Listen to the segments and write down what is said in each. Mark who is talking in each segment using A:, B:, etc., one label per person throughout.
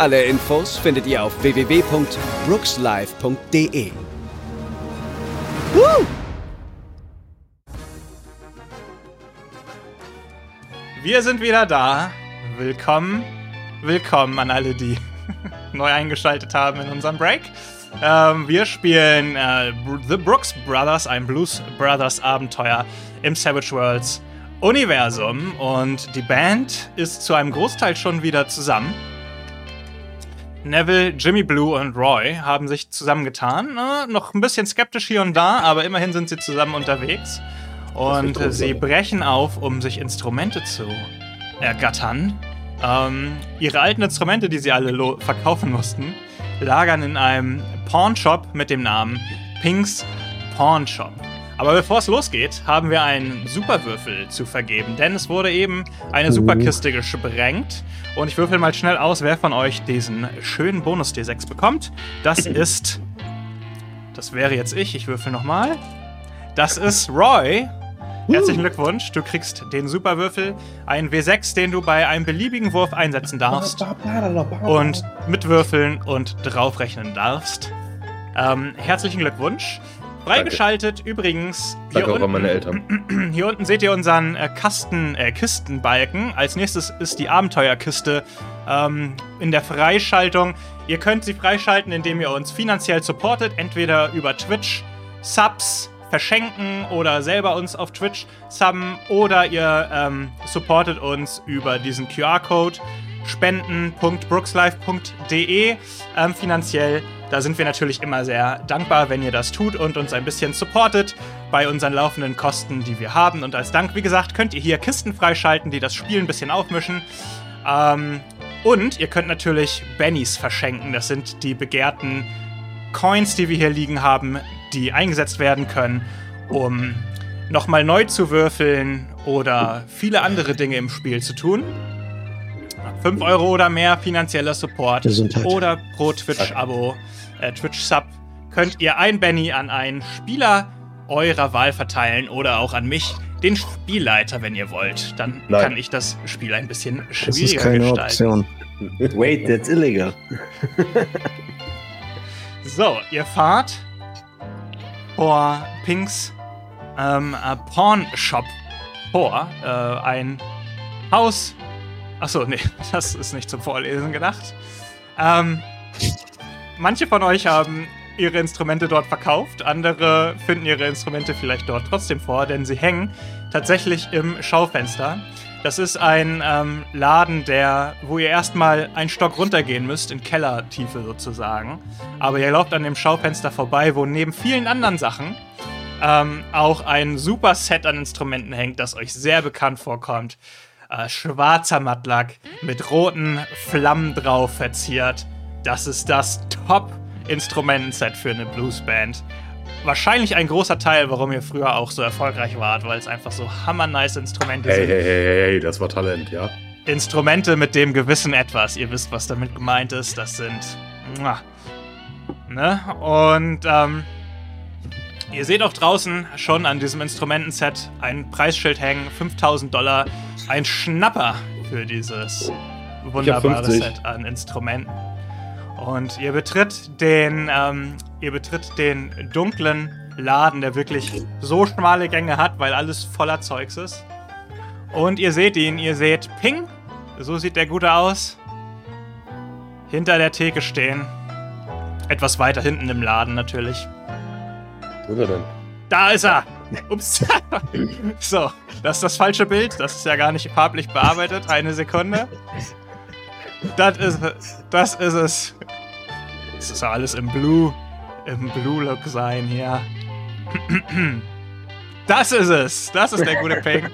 A: Alle Infos findet ihr auf www.brookslive.de. Woo!
B: Wir sind wieder da. Willkommen, willkommen an alle, die neu eingeschaltet haben in unserem Break. Ähm, wir spielen äh, The Brooks Brothers, ein Blues Brothers Abenteuer im Savage Worlds Universum. Und die Band ist zu einem Großteil schon wieder zusammen. Neville, Jimmy Blue und Roy haben sich zusammengetan. Äh, noch ein bisschen skeptisch hier und da, aber immerhin sind sie zusammen unterwegs. Und äh, sie brechen auf, um sich Instrumente zu ergattern. Ähm, ihre alten Instrumente, die sie alle verkaufen mussten, lagern in einem Pawnshop mit dem Namen Pinks Pawnshop. Aber bevor es losgeht, haben wir einen Superwürfel zu vergeben, denn es wurde eben eine Superkiste gesprengt. Und ich würfel mal schnell aus, wer von euch diesen schönen Bonus D6 bekommt. Das ist. Das wäre jetzt ich. Ich würfel nochmal. Das ist Roy. Herzlichen Glückwunsch. Du kriegst den Superwürfel, einen W6, den du bei einem beliebigen Wurf einsetzen darfst. Und mitwürfeln und draufrechnen darfst. Ähm, herzlichen Glückwunsch. Freigeschaltet Danke. übrigens.
C: Hier Danke unten, meine Eltern.
B: Hier unten seht ihr unseren äh, Kasten, äh, Kistenbalken. Als nächstes ist die Abenteuerkiste ähm, in der Freischaltung. Ihr könnt sie freischalten, indem ihr uns finanziell supportet, entweder über Twitch, Subs, verschenken oder selber uns auf Twitch subben oder ihr ähm, supportet uns über diesen QR-Code spenden.brookslife.de ähm, finanziell. Da sind wir natürlich immer sehr dankbar, wenn ihr das tut und uns ein bisschen supportet bei unseren laufenden Kosten, die wir haben. Und als Dank, wie gesagt, könnt ihr hier Kisten freischalten, die das Spiel ein bisschen aufmischen. Ähm, und ihr könnt natürlich Bennys verschenken. Das sind die begehrten Coins, die wir hier liegen haben, die eingesetzt werden können, um nochmal neu zu würfeln oder viele andere Dinge im Spiel zu tun. 5 Euro oder mehr finanzieller Support Gesundheit. oder pro Twitch-Abo, äh, Twitch-Sub könnt ihr ein Benny an einen Spieler eurer Wahl verteilen oder auch an mich, den Spielleiter, wenn ihr wollt. Dann Nein. kann ich das Spiel ein bisschen schwieriger das ist keine gestalten.
D: Option. Wait, that's illegal.
B: so, ihr fahrt vor Pinks ähm, äh, Pawn Shop vor. Äh, ein Haus Achso, nee, das ist nicht zum Vorlesen gedacht. Ähm, manche von euch haben ihre Instrumente dort verkauft, andere finden ihre Instrumente vielleicht dort trotzdem vor, denn sie hängen tatsächlich im Schaufenster. Das ist ein ähm, Laden, der, wo ihr erstmal einen Stock runtergehen müsst, in Kellertiefe sozusagen. Aber ihr lauft an dem Schaufenster vorbei, wo neben vielen anderen Sachen ähm, auch ein super Set an Instrumenten hängt, das euch sehr bekannt vorkommt äh, schwarzer Mattlack mit roten Flammen drauf verziert. Das ist das Top-Instrumentenset für eine Bluesband. Wahrscheinlich ein großer Teil, warum ihr früher auch so erfolgreich wart, weil es einfach so hammer-nice Instrumente
C: hey,
B: sind.
C: Hey, hey, hey, hey, das war Talent, ja.
B: Instrumente mit dem gewissen Etwas. Ihr wisst, was damit gemeint ist. Das sind. Ne? Und ähm, Ihr seht auch draußen schon an diesem Instrumentenset ein Preisschild hängen, 5000 Dollar. Ein Schnapper für dieses wunderbare Set an Instrumenten. Und ihr betritt den, ähm, ihr betritt den dunklen Laden, der wirklich so schmale Gänge hat, weil alles voller Zeugs ist. Und ihr seht ihn, ihr seht Ping, so sieht der Gute aus, hinter der Theke stehen. Etwas weiter hinten im Laden natürlich.
C: Wo ist er denn?
B: Da ist er! Ups. so, das ist das falsche Bild. Das ist ja gar nicht farblich bearbeitet. Eine Sekunde. Das ist, das ist es. Das ist alles im Blue, im Blue-Look sein hier. Das ist es. Das ist der gute Ping.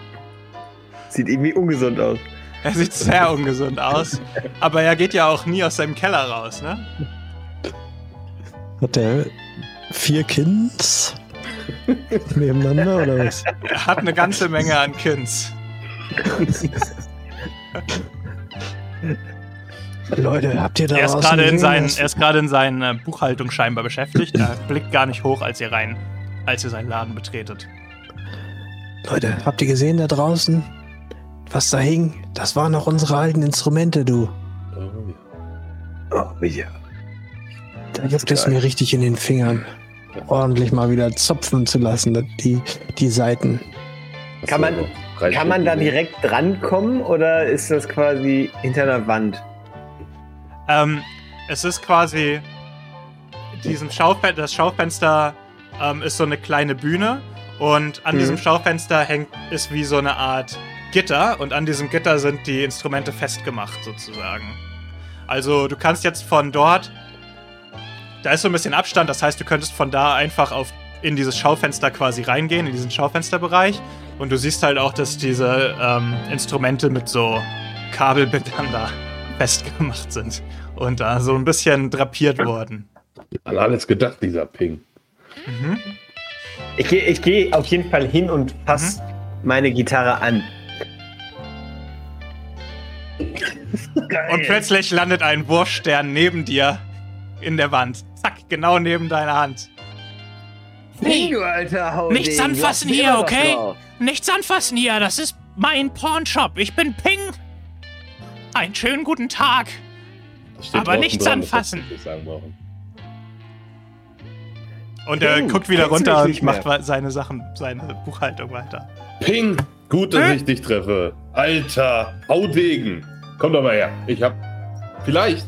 D: Sieht irgendwie ungesund aus.
B: Er sieht sehr ungesund aus. Aber er geht ja auch nie aus seinem Keller raus, ne?
E: Hat der vier Kinds nebeneinander oder was?
B: Er hat eine ganze Menge an Kins.
E: Leute, habt ihr da
B: Er ist gerade in seinen, er ist gerade in seinen äh, Buchhaltung scheinbar beschäftigt. Er blickt gar nicht hoch, als ihr rein, als ihr seinen Laden betretet.
E: Leute, habt ihr gesehen da draußen? Was da hing? Das waren noch unsere alten Instrumente, du.
C: Oh, ja.
D: Oh, ja.
E: Da juckt es mir richtig in den Fingern. Ordentlich mal wieder zopfen zu lassen, die, die Seiten.
D: Kann man- Kann man da direkt drankommen oder ist das quasi hinter einer Wand?
B: Ähm, es ist quasi diesem Schaufen das Schaufenster ähm, ist so eine kleine Bühne und an
D: Mhm.
B: diesem Schaufenster hängt ist wie so eine Art Gitter und an diesem Gitter sind die Instrumente festgemacht sozusagen. Also du kannst jetzt von dort da ist so ein bisschen Abstand, das heißt, du könntest von da einfach auf in dieses Schaufenster quasi reingehen, in diesen Schaufensterbereich und du siehst halt auch, dass diese ähm, Instrumente mit so Kabelbindern da festgemacht sind und da so ein bisschen drapiert wurden.
C: An alles gedacht, dieser Ping.
B: Mhm.
D: Ich gehe ich geh auf jeden Fall hin und passe meine Gitarre an.
B: Und plötzlich landet ein Wurfstern neben dir in der Wand. Zack, genau neben deiner Hand.
F: Hey,
D: du alter Hauding,
F: nichts anfassen hier, okay? nichts anfassen hier, das ist mein Pornshop. Ich bin Ping. Einen schönen guten Tag. Aber nichts
C: dran,
F: anfassen.
B: Und er
D: Ping,
B: guckt wieder runter und macht
D: mehr?
B: seine Sachen, seine Buchhaltung weiter.
C: Ping! Gut, dass
B: Hä?
C: ich dich treffe. Alter, Haudegen! Komm doch mal her. Ich hab. Vielleicht.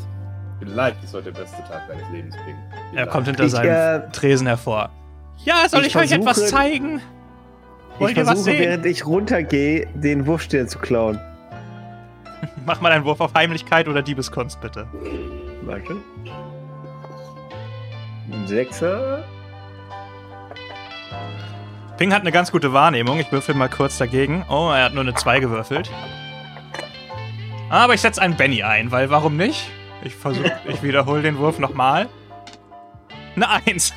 C: Vielleicht ist heute der beste Tag deines Lebens, Ping.
B: Er
C: Vielleicht.
B: kommt hinter
D: Ich,
B: seinem
D: äh,
B: Tresen hervor.
F: Ja, soll
D: Ich
F: ich, euch etwas
D: versuche-
F: zeigen? Wollt
D: Ich
F: ihr was
D: versuche,
F: sehen?
D: während ich runtergehe, den Wurfstern zu klauen.
B: Mach mal einen Wurf auf Heimlichkeit oder Diebeskunst, bitte.
D: Warte. Ein Sechser.
B: Ping hat eine ganz gute Wahrnehmung. Ich würfel mal kurz dagegen. Oh, er hat nur eine 2 gewürfelt. Aber ich setze einen Benny ein, weil warum nicht? Ich versuche, ich wiederhole den Wurf nochmal. Eine 1.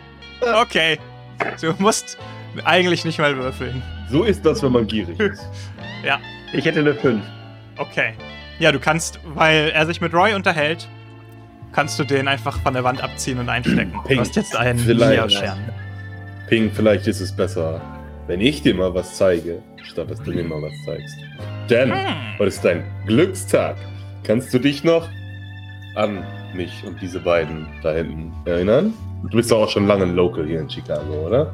B: okay. Du musst eigentlich nicht mal würfeln.
C: So ist das, wenn man gierig ist.
D: Ich hätte eine 5.
B: Okay. Ja, du kannst, weil er sich mit Roy unterhält, kannst du den einfach von der Wand abziehen und einstecken. Du
C: Ping.
B: hast jetzt einen
C: Vielleicht. Ping, vielleicht ist es besser, wenn ich dir mal was zeige, statt dass du mir mal was zeigst. Denn
F: Hm.
C: heute ist dein Glückstag. Kannst du dich noch an mich und diese beiden da hinten erinnern? Du bist doch auch schon lange ein Local hier in Chicago, oder?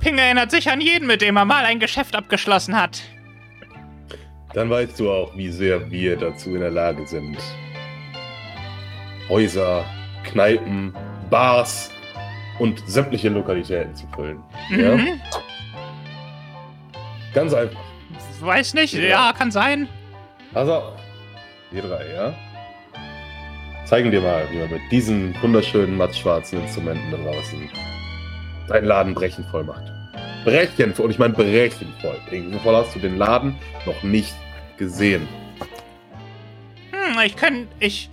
F: Ping erinnert sich an jeden, mit dem er mal ein Geschäft abgeschlossen hat.
C: Dann weißt du auch, wie sehr wir dazu in der Lage sind. Häuser, Kneipen, Bars und sämtliche Lokalitäten zu füllen. Ja?
F: Mhm.
C: Ganz einfach.
F: Weiß nicht,
C: Ja.
F: ja, kann sein.
C: Also, wir drei, ja? Zeigen dir mal, wie man mit diesen wunderschönen mattschwarzen Instrumenten da draußen deinen Laden brechen voll macht. Brechen voll, und ich meine brechen voll. So voll hast du den Laden noch nicht gesehen.
F: Hm, ich kann, ich,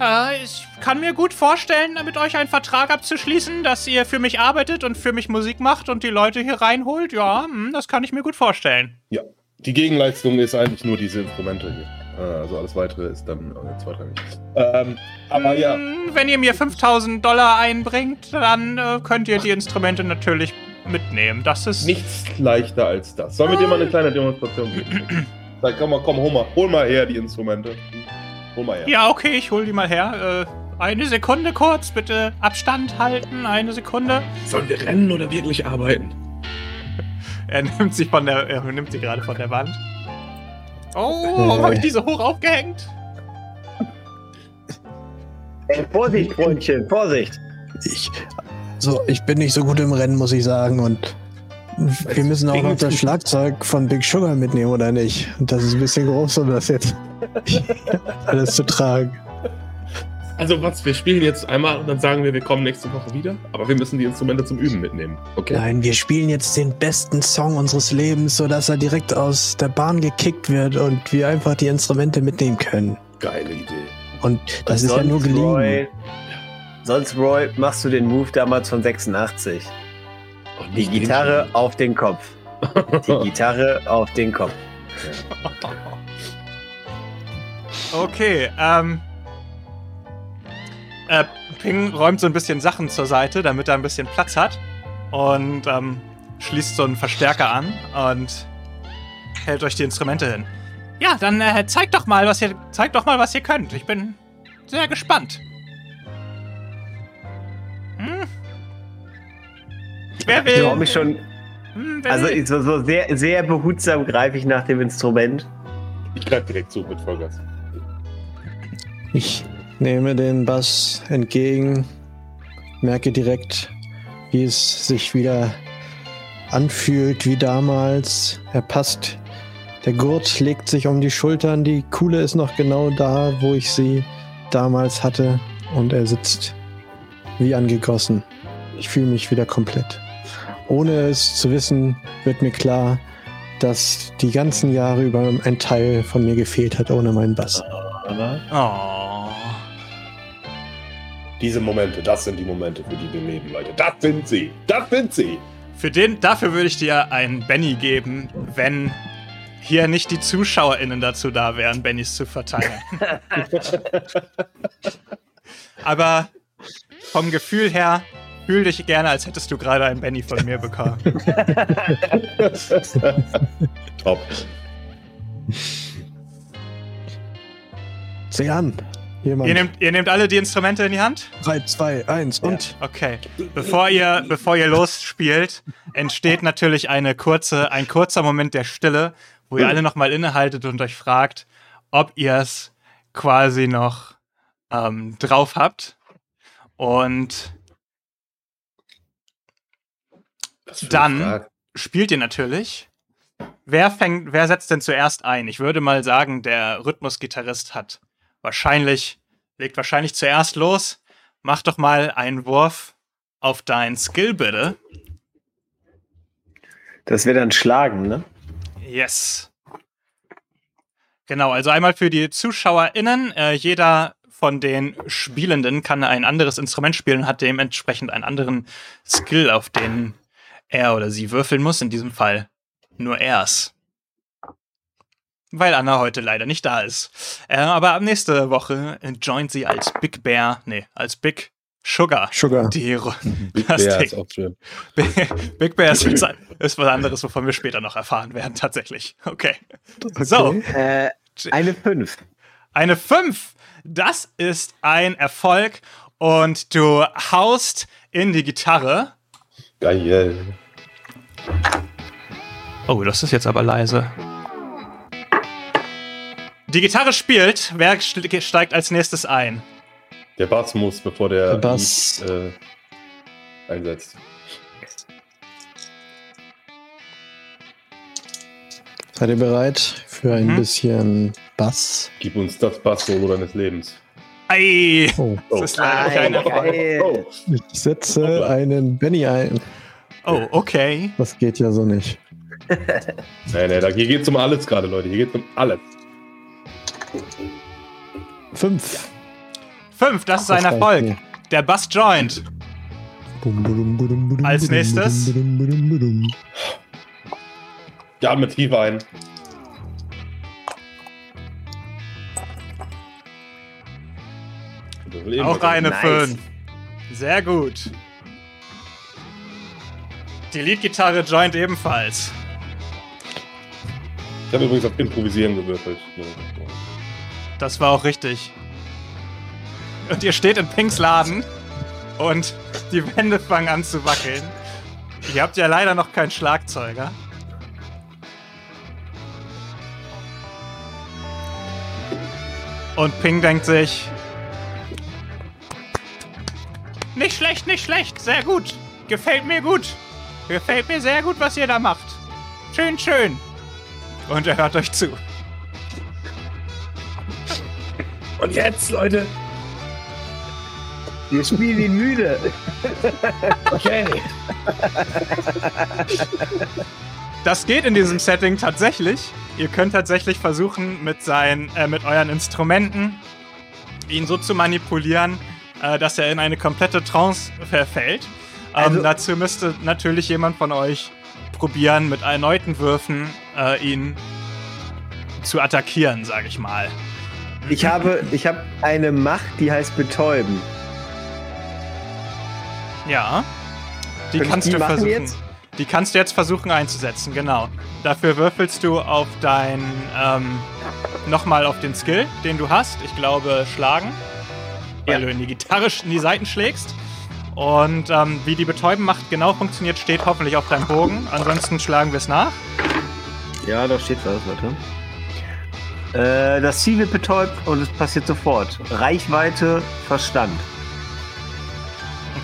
F: äh, ich kann mir gut vorstellen, mit euch einen Vertrag abzuschließen, dass ihr für mich arbeitet und für mich Musik macht und die Leute hier reinholt. Ja, hm, das kann ich mir gut vorstellen.
C: Die Gegenleistung ist eigentlich nur diese Instrumente hier. Äh, Also alles weitere ist dann äh, zweitrangig. Ähm, aber ja,
F: Hm, Wenn ihr mir 5000 Dollar einbringt, dann äh, könnt ihr die Instrumente natürlich mitnehmen. Das ist.
C: nichts leichter als das. Sollen wir dir mal eine kleine Demonstration geben? Sag, komm mal, komm, hol mal, hol mal her die Instrumente. Hol mal her.
F: Ja, okay, ich hol die mal her. Äh, eine Sekunde kurz, bitte Abstand halten. Eine Sekunde.
G: Sollen wir rennen oder wirklich arbeiten?
B: Er nimmt sie von der, er nimmt sie gerade von der Wand.
F: Oh, warum habe ich die so hoch aufgehängt?
D: Ey, Vorsicht, Freundchen, Vorsicht.
E: Ich, so, ich bin nicht so gut im Rennen, muss ich sagen. Und wir müssen auch noch das Schlagzeug von Big Sugar mitnehmen, oder nicht? Und das ist ein bisschen groß, um das jetzt alles zu tragen.
G: Also was, wir spielen jetzt einmal und dann sagen wir, wir kommen nächste Woche wieder. Aber wir müssen die Instrumente zum Üben mitnehmen. Okay.
E: Nein, wir spielen jetzt den besten Song unseres Lebens, sodass er direkt aus der Bahn gekickt wird und wir einfach die Instrumente mitnehmen können.
C: Geile Idee.
E: Und das ist ja nur geliehen.
D: Roy, sonst, Roy, machst du den Move damals von 86.
C: Und
D: Die Gitarre auf den Kopf. Die Gitarre auf den Kopf.
B: Okay, ähm. Äh, Ping räumt so ein bisschen Sachen zur Seite, damit er ein bisschen Platz hat. Und ähm, schließt so einen Verstärker an und hält euch die Instrumente hin. Ja, dann äh, zeigt doch mal, was ihr zeigt doch mal, was ihr könnt. Ich bin sehr gespannt. Wer
D: Ich
B: will?
D: traue mich schon.
B: Hm,
D: Also ich- so, so sehr, sehr behutsam greife ich nach dem Instrument.
C: Ich greife direkt zu mit Vollgas.
E: Ich nehme den Bass entgegen, merke direkt, wie es sich wieder anfühlt wie damals. Er passt. Der Gurt legt sich um die Schultern. Die Kuhle ist noch genau da, wo ich sie damals hatte. Und er sitzt wie angegossen. Ich fühle mich wieder komplett. Ohne es zu wissen, wird mir klar, dass die ganzen Jahre über ein Teil von mir gefehlt hat ohne meinen Bass.
B: Oh.
C: Diese Momente, das sind die Momente, für die wir leben, Leute. Das sind sie. Das sind sie.
B: Für den, dafür würde ich dir einen Benny geben, wenn hier nicht die ZuschauerInnen dazu da wären, Bennys zu verteilen. Aber vom Gefühl her, fühl dich gerne, als hättest du gerade einen Benny von mir bekommen.
C: Top.
E: Sieh an. Jemand.
B: Ihr nehmt, ihr nehmt alle die Instrumente in die Hand?
E: 3, 2, 1 und.
B: Okay. Bevor ihr, bevor ihr losspielt, entsteht natürlich eine kurze, ein kurzer Moment der Stille, wo ihr alle nochmal innehaltet und euch fragt, ob ihr es quasi noch ähm, drauf habt. Und
C: Was für eine
B: Dann-
C: Frage.
B: spielt ihr natürlich. Wer fängt, wer setzt denn zuerst ein? Ich würde mal sagen, der Rhythmusgitarrist hat wahrscheinlich, legt wahrscheinlich zuerst los. Mach doch mal einen Wurf auf dein Skill, bitte.
D: Das wird dann schlagen, ne?
B: Yes. Genau, also einmal für die ZuschauerInnen. Äh, jeder von den Spielenden kann ein anderes Instrument spielen und hat dementsprechend einen anderen Skill, auf den er oder sie würfeln muss. In diesem Fall nur er's. Weil Anna heute leider nicht da ist. Äh, aber ab nächste Woche joint sie als Big Bear, nee, als Big Sugar.
E: Sugar.
B: Die,
C: Big
B: das
C: Bear
B: Ding.
C: ist auch schön.
B: Big Bear ist, jetzt ein- ist was anderes, wovon wir später noch erfahren werden, tatsächlich. Okay. So,
D: Äh, eine 5.
B: eine 5. Das ist ein Erfolg und du haust in die Gitarre.
C: Geil.
B: Oh, das ist jetzt aber leise. Die Gitarre spielt. Wer st- steigt als nächstes ein?
C: Der Bass muss, bevor der,
E: Der Bass.
C: Lied, äh, einsetzt.
E: Seid ihr bereit für ein
B: Mhm.
E: bisschen Bass?
C: Gib uns das Bass-Solo deines Lebens.
B: Ei!
E: Oh.
B: Das ist leider kein Erfolg.
D: geil.
E: Ich setze einen Benny ein.
B: Oh, okay.
E: Das geht ja so nicht.
C: Nee, nee, da, hier geht's um alles gerade, Leute. Hier geht's um alles.
E: Fünf.
B: Fünf, das ist ein
E: Das reicht
B: Erfolg.
E: mir.
B: Der Bass joint. Als nächstes?
C: Ja, mit tief ein. Eben
B: Auch eine
D: Nice.
B: 5. Sehr gut. Die Leadgitarre joint ebenfalls.
C: Ich habe übrigens auf Improvisieren gewürfelt.
B: Das war auch richtig. Und ihr steht in Pinks Laden und die Wände fangen an zu wackeln. Ihr habt ja leider noch keinen Schlagzeuger. Und Ping denkt sich. Nicht schlecht, nicht schlecht, sehr gut. Gefällt mir gut. Gefällt mir sehr gut, was ihr da macht. Schön, schön. Und er hört euch zu.
C: Und jetzt, Leute.
D: Wir spielen ihn müde.
C: Okay.
B: Das geht in diesem Setting tatsächlich. Ihr könnt tatsächlich versuchen, mit, seinen, äh, mit euren Instrumenten ihn so zu manipulieren, äh, dass er in eine komplette Trance verfällt. Ähm,
D: Also-
B: dazu müsste natürlich jemand von euch probieren, mit erneuten Würfen äh, ihn zu attackieren, sage ich mal.
D: Ich habe, ich habe eine Macht, die heißt Betäuben.
B: Ja. Die
D: Kann
B: kannst
D: die
B: du versuchen.
D: jetzt?
B: Die kannst du jetzt versuchen einzusetzen, genau. Dafür würfelst du auf dein ähm, nochmal auf den Skill, den du hast. Ich glaube schlagen, du in die Gitarre in die Seiten schlägst. Und ähm, wie die Betäuben macht genau funktioniert, steht hoffentlich auf deinem Bogen. Ansonsten schlagen wir es nach.
D: Ja, da steht was, warte. Äh, das Ziel wird betäubt und es passiert sofort. Reichweite, Verstand.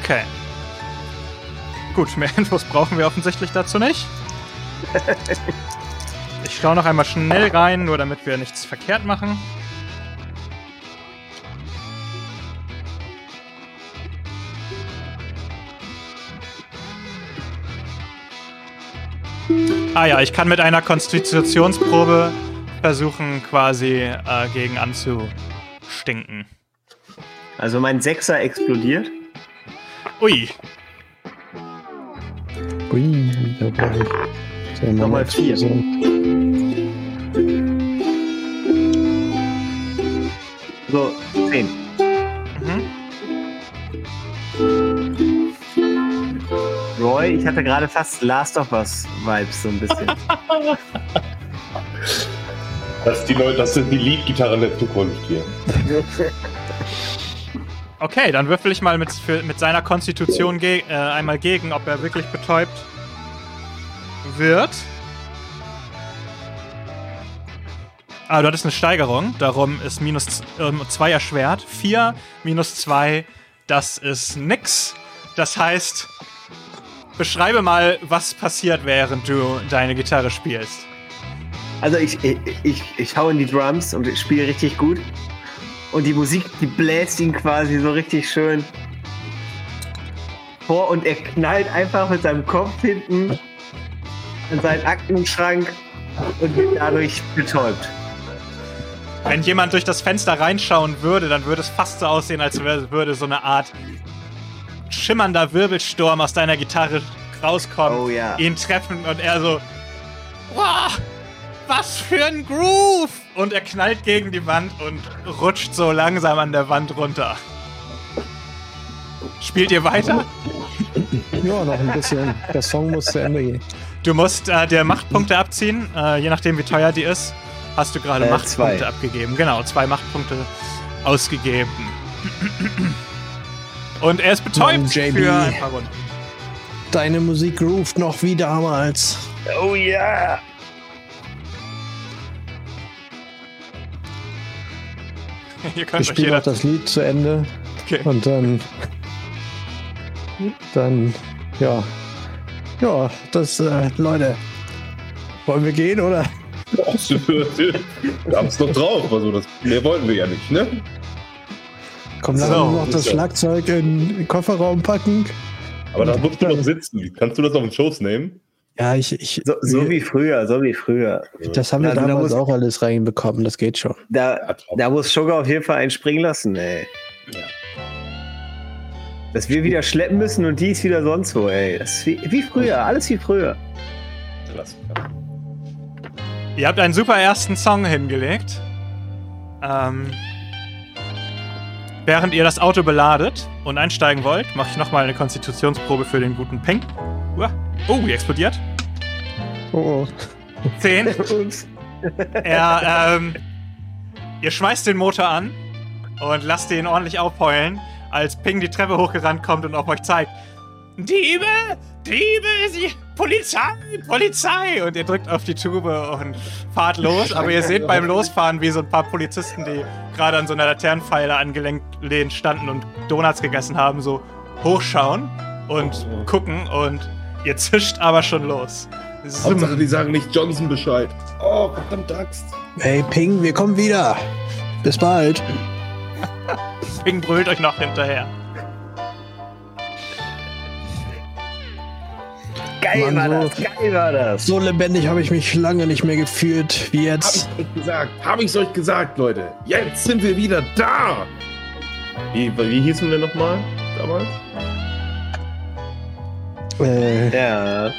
B: Okay. Gut, mehr Infos brauchen wir offensichtlich dazu nicht. Ich schaue noch einmal schnell rein, nur damit wir nichts verkehrt machen. Ah ja, ich kann mit einer Konstitutionsprobe versuchen, quasi äh, gegen anzustinken.
D: Also mein Sechser explodiert.
B: Ui,
E: Ui, da war ich. So,
D: Nochmal vier. So, 10. Roy, ich hatte gerade fast Last of Us Vibes so ein bisschen.
C: Das, die Leute, das sind die Lead-Gitarren der Zukunft hier.
B: Okay, dann würfel ich mal mit, für, mit seiner Konstitution ge äh, einmal gegen, ob er wirklich betäubt wird. Ah, du hattest eine Steigerung, darum ist minus 2 erschwert. 4 minus 2, das ist nix. Das heißt, beschreibe mal, was passiert, während du deine Gitarre spielst.
D: Also ich, ich, ich, ich hau in die Drums und ich spiele richtig gut. Und die Musik, die bläst ihn quasi so richtig schön vor und er knallt einfach mit seinem Kopf hinten an seinen Aktenschrank und wird dadurch betäubt.
B: Wenn jemand durch das Fenster reinschauen würde, dann würde es fast so aussehen, als würde so eine Art schimmernder Wirbelsturm aus deiner Gitarre rauskommen,
D: Oh ja.
B: ihn treffen und er so, wow, was für ein Groove! Und er knallt gegen die Wand und rutscht so langsam an der Wand runter. Spielt ihr weiter?
E: Ja, noch ein bisschen. Der Song muss zu Ende gehen.
B: Du musst äh, dir Machtpunkte abziehen, äh, je nachdem wie teuer die ist. Hast du gerade
D: Äh,
B: Machtpunkte
D: zwei.
B: abgegeben. Genau, zwei Machtpunkte ausgegeben. Und er ist betäubt
E: Mann, JB.
B: für ein paar Runden.
E: Deine Musik groovt noch wie damals.
D: Oh ja!
B: Ihr
E: Ich
B: könnt euch
E: spiele
B: jeder...
E: auch das Lied zu Ende
B: Okay.
E: und dann. Dann. Ja. Ja, das. Äh, Leute. Wollen wir gehen oder?
C: Wir haben es doch drauf. Also das, mehr wollten wir ja nicht, ne?
E: Komm, lass
B: So,
E: uns noch das Schlagzeug in den Kofferraum packen.
C: Aber da musst du noch sitzen. Kannst du das auf den Schoß nehmen?
E: Ja, ich. ich
D: So, so wie früher, so wie früher.
E: das haben wir
D: Also da
E: damals
D: muss-
E: auch alles reinbekommen, das geht schon.
D: Da, da muss Sugar auf jeden Fall einen springen lassen, ey.
C: Ja.
D: Dass wir wieder schleppen müssen und die ist wieder sonst wo, ey. Das ist wie, wie früher, alles wie früher.
C: Klassiker.
B: Ihr habt einen super ersten Song hingelegt. Ähm, während ihr das Auto beladet und einsteigen wollt, mache ich nochmal eine Konstitutionsprobe für den guten Ping. Uah. Oh, die explodiert.
E: Oh, oh.
B: 10.
D: Ups.
B: Er, ähm, ihr schmeißt den Motor an und lasst ihn ordentlich aufheulen, als Ping die Treppe hochgerannt kommt und auf euch zeigt. Diebe! Diebe! Sie, Polizei! Polizei! Und ihr drückt auf die Tube und fahrt los. Aber ihr seht beim Losfahren, wie so ein paar Polizisten, die gerade an so einer Laternenpfeiler angelehnt standen und Donuts gegessen haben, so hochschauen und gucken und ihr zischt aber schon los.
C: Hauptsache, die sagen nicht Johnson Bescheid. Oh, verdammt Axt.
E: Hey, Ping, wir kommen wieder. Bis bald.
B: Ping brüllt euch noch hinterher.
D: Geil
E: Mann,
D: war
E: so-
D: das, geil war das.
E: So lebendig habe ich mich lange nicht mehr gefühlt wie
C: Hab
E: jetzt.
C: ich euch gesagt, hab ich's euch gesagt, Leute. Jetzt sind wir wieder da. Wie, wie hießen wir nochmal damals?
E: Äh,
D: Ja.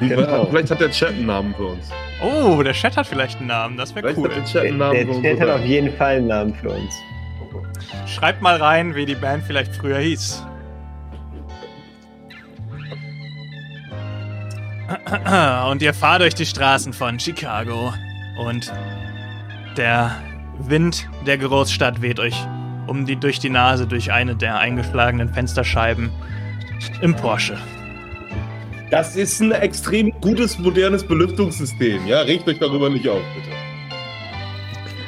D: Genau.
C: Vielleicht hat der Chat einen Namen für uns.
B: Oh, der Chat hat vielleicht einen Namen. Das wäre cool.
C: hat der Chat
D: Der,
C: einen Namen
D: der. Chat hat auf jeden Fall einen Namen für uns.
B: Schreibt mal rein, wie die Band vielleicht früher hieß. Und ihr fahrt durch die Straßen von Chicago und der Wind der Großstadt weht euch um die durch die Nase durch eine der eingeschlagenen Fensterscheiben im Porsche.
C: Das ist ein extrem gutes, modernes Belüftungssystem. Ja, regt euch darüber nicht auf, bitte.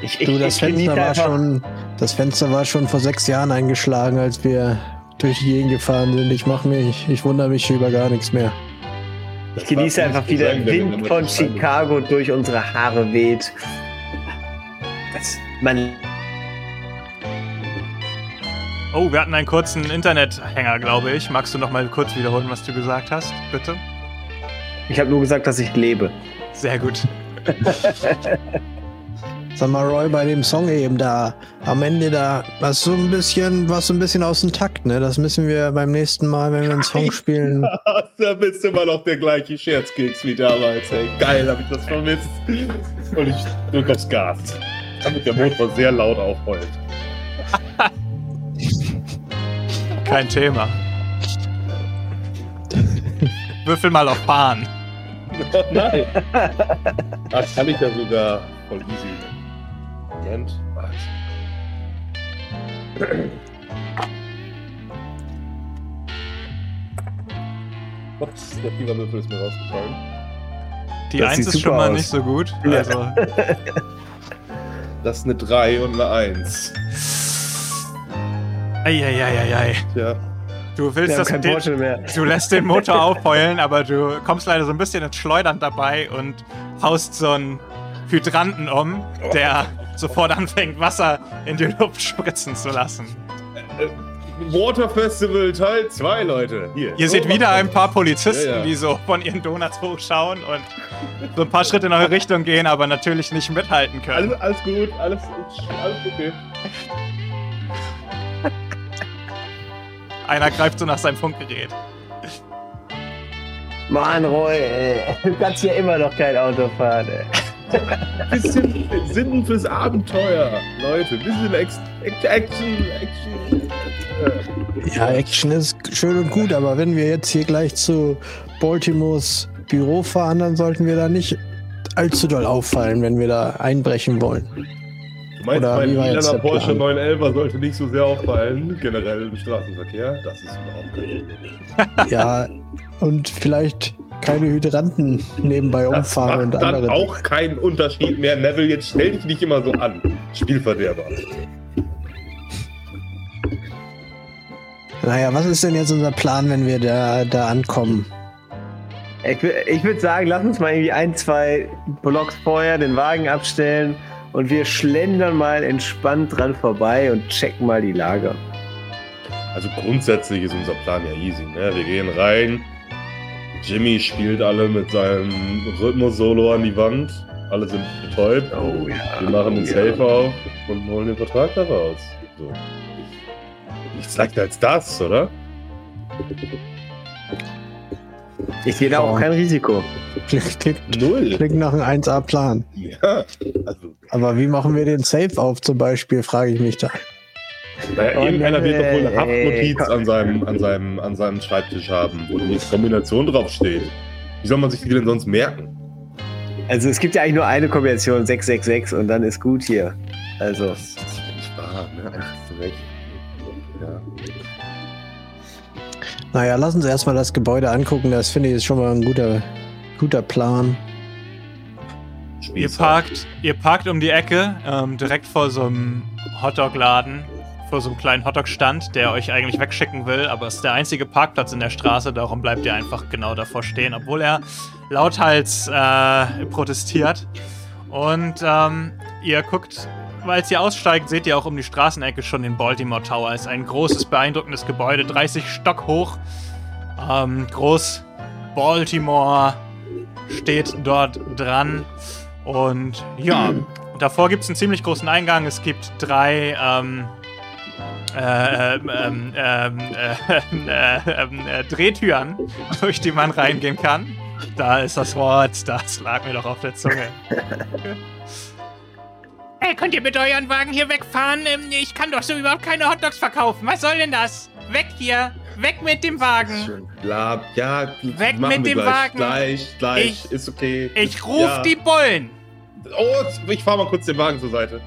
D: Ich, ich,
E: du, das Fenster war schon, das Fenster war schon vor sechs Jahren eingeschlagen, als wir durch die Gegend gefahren sind. Ich mach mich, ich wundere mich über gar nichts mehr.
D: Ich genieße einfach, wie der Wind von Chicago durch unsere Haare weht. Das, man,
B: Oh, wir hatten einen kurzen Internethänger, glaube ich. Magst du noch mal kurz wiederholen, was du gesagt hast, bitte?
D: ich habe nur gesagt, dass ich lebe.
B: Sehr gut.
E: Sag mal, Roy, bei dem Song eben da, am Ende da, was so ein bisschen, was so ein bisschen aus dem Takt, ne? Das müssen wir beim nächsten Mal, wenn wir einen Song spielen.
C: da bist du immer noch der gleiche Scherzkeks wie damals. Ey. Geil, hab ich das vermisst. Und ich drück aufs Gas. Damit der Motor sehr laut aufheult.
B: Kein Thema. Würfel mal auf Bahn.
C: Nein. Das kann ich ja sogar voll easy. Moment. Warte. Ups, der Fingerwürfel ist mir rausgefallen.
B: Die
D: Das
B: 1
D: sieht
B: ist schon mal
D: aus.
B: nicht so gut. Also,
C: Das ist eine 3 und eine 1.
B: eieieiei.
C: Tja.
B: Du willst das
D: mehr.
B: Du lässt den Motor aufheulen, aber du kommst leider so ein bisschen ins Schleudern dabei und haust so einen Hydranten um, der sofort anfängt, Wasser in die Luft spritzen zu lassen.
C: Water Festival Teil 2, Leute. Hier.
B: Ihr
C: So
B: seht wieder ein paar Polizisten,
C: Ja, ja.
B: die so von ihren Donuts hochschauen und so ein paar Schritte in eure Richtung gehen, aber natürlich nicht mithalten können.
C: Alles, alles gut, alles, alles okay.
B: Einer greift so nach seinem Funkgerät.
D: Mann, Roy, ey. du kannst hier immer noch kein Auto fahren. Ey.
C: Bisschen Sinn fürs Abenteuer, Leute. Bisschen Action, Action.
E: Ja, Action ist schön und gut, aber wenn wir jetzt hier gleich zu Baltimores Büro fahren, dann sollten wir da nicht allzu doll auffallen, wenn wir da einbrechen wollen.
C: Du meinst,
E: Oder
C: mein lilaner Porsche
E: Plan?
C: 911 sollte nicht so sehr auffallen, generell im Straßenverkehr. Das ist überhaupt kein
E: Ja, und vielleicht keine Hydranten nebenbei
C: Das
E: umfahren und
C: dann
E: andere.
C: auch keinen Unterschied mehr. Neville, jetzt stell dich nicht immer so an. Spielverderber.
E: Naja, was ist denn jetzt unser Plan, wenn wir da, da ankommen?
D: Ich, ich würde sagen, lass uns mal irgendwie ein, zwei Blocks vorher den Wagen abstellen und wir schlendern mal entspannt dran vorbei und checken mal die Lage.
C: Also grundsätzlich ist unser Plan ja easy. Ne? Wir gehen rein. Jimmy spielt alle mit seinem Rhythmus-Solo an die Wand. Alle sind betäubt.
D: Oh ja.
C: Wir machen den
D: ja.
C: Safe auf und holen den Vertrag da raus. So. Nichts leichter als das, oder?
D: Ich sehe da auch
E: Ja.
D: kein Risiko.
E: Klingt,
C: Null.
E: klingt nach einem 1A-Plan.
C: Ja. Also,
E: Aber wie machen wir den Safe auf zum Beispiel, frage ich mich da.
C: Naja,
D: Oh,
C: irgendeiner wird doch wohl eine
D: nee,
C: Haftnotiz an seinem, an, seinem, an seinem Schreibtisch haben, wo die Kombination draufsteht. Wie soll man sich die denn sonst merken?
D: Also es gibt ja eigentlich nur eine Kombination, 666 und dann ist gut hier. Also,
C: Das ist ja nicht wahr, ne? Eigentlich hast du recht. Ja.
E: Naja, lass uns erstmal das Gebäude angucken. Das finde ich ist schon mal ein guter, guter Plan.
B: Ihr parkt, ihr parkt um die Ecke, ähm, direkt vor so einem Hotdog-Laden, vor so einem kleinen Hotdog-Stand, der euch eigentlich wegschicken will, aber es ist der einzige Parkplatz in der Straße, darum bleibt ihr einfach genau davor stehen, obwohl er lauthals äh, protestiert. Und ähm, ihr guckt, weil ihr aussteigt, seht ihr auch um die Straßenecke schon den Baltimore Tower. Es ist ein großes, beeindruckendes Gebäude, 30 Stock hoch, ähm, groß, Baltimore steht dort dran. Und ja, davor gibt es einen ziemlich großen Eingang. Es gibt drei ähm, äh, ähm, ähm, ähm, äh, Drehtüren, durch die man reingehen kann. Da ist das Wort, das lag mir doch auf der Zunge.
F: Ey, könnt ihr mit euren Wagen hier wegfahren? Ich kann doch so überhaupt keine Hotdogs verkaufen. Was soll denn das? Weg hier! Weg mit dem Wagen!
C: Bla, ja,
F: Weg
C: machen
F: mit
C: wir
F: dem
C: gleich.
F: Wagen.
C: Gleich, gleich,
F: Ich-
C: ist okay.
F: Ich ruf
C: Ja.
F: die Bullen!
C: Oh, ich fahr mal kurz den Wagen zur Seite.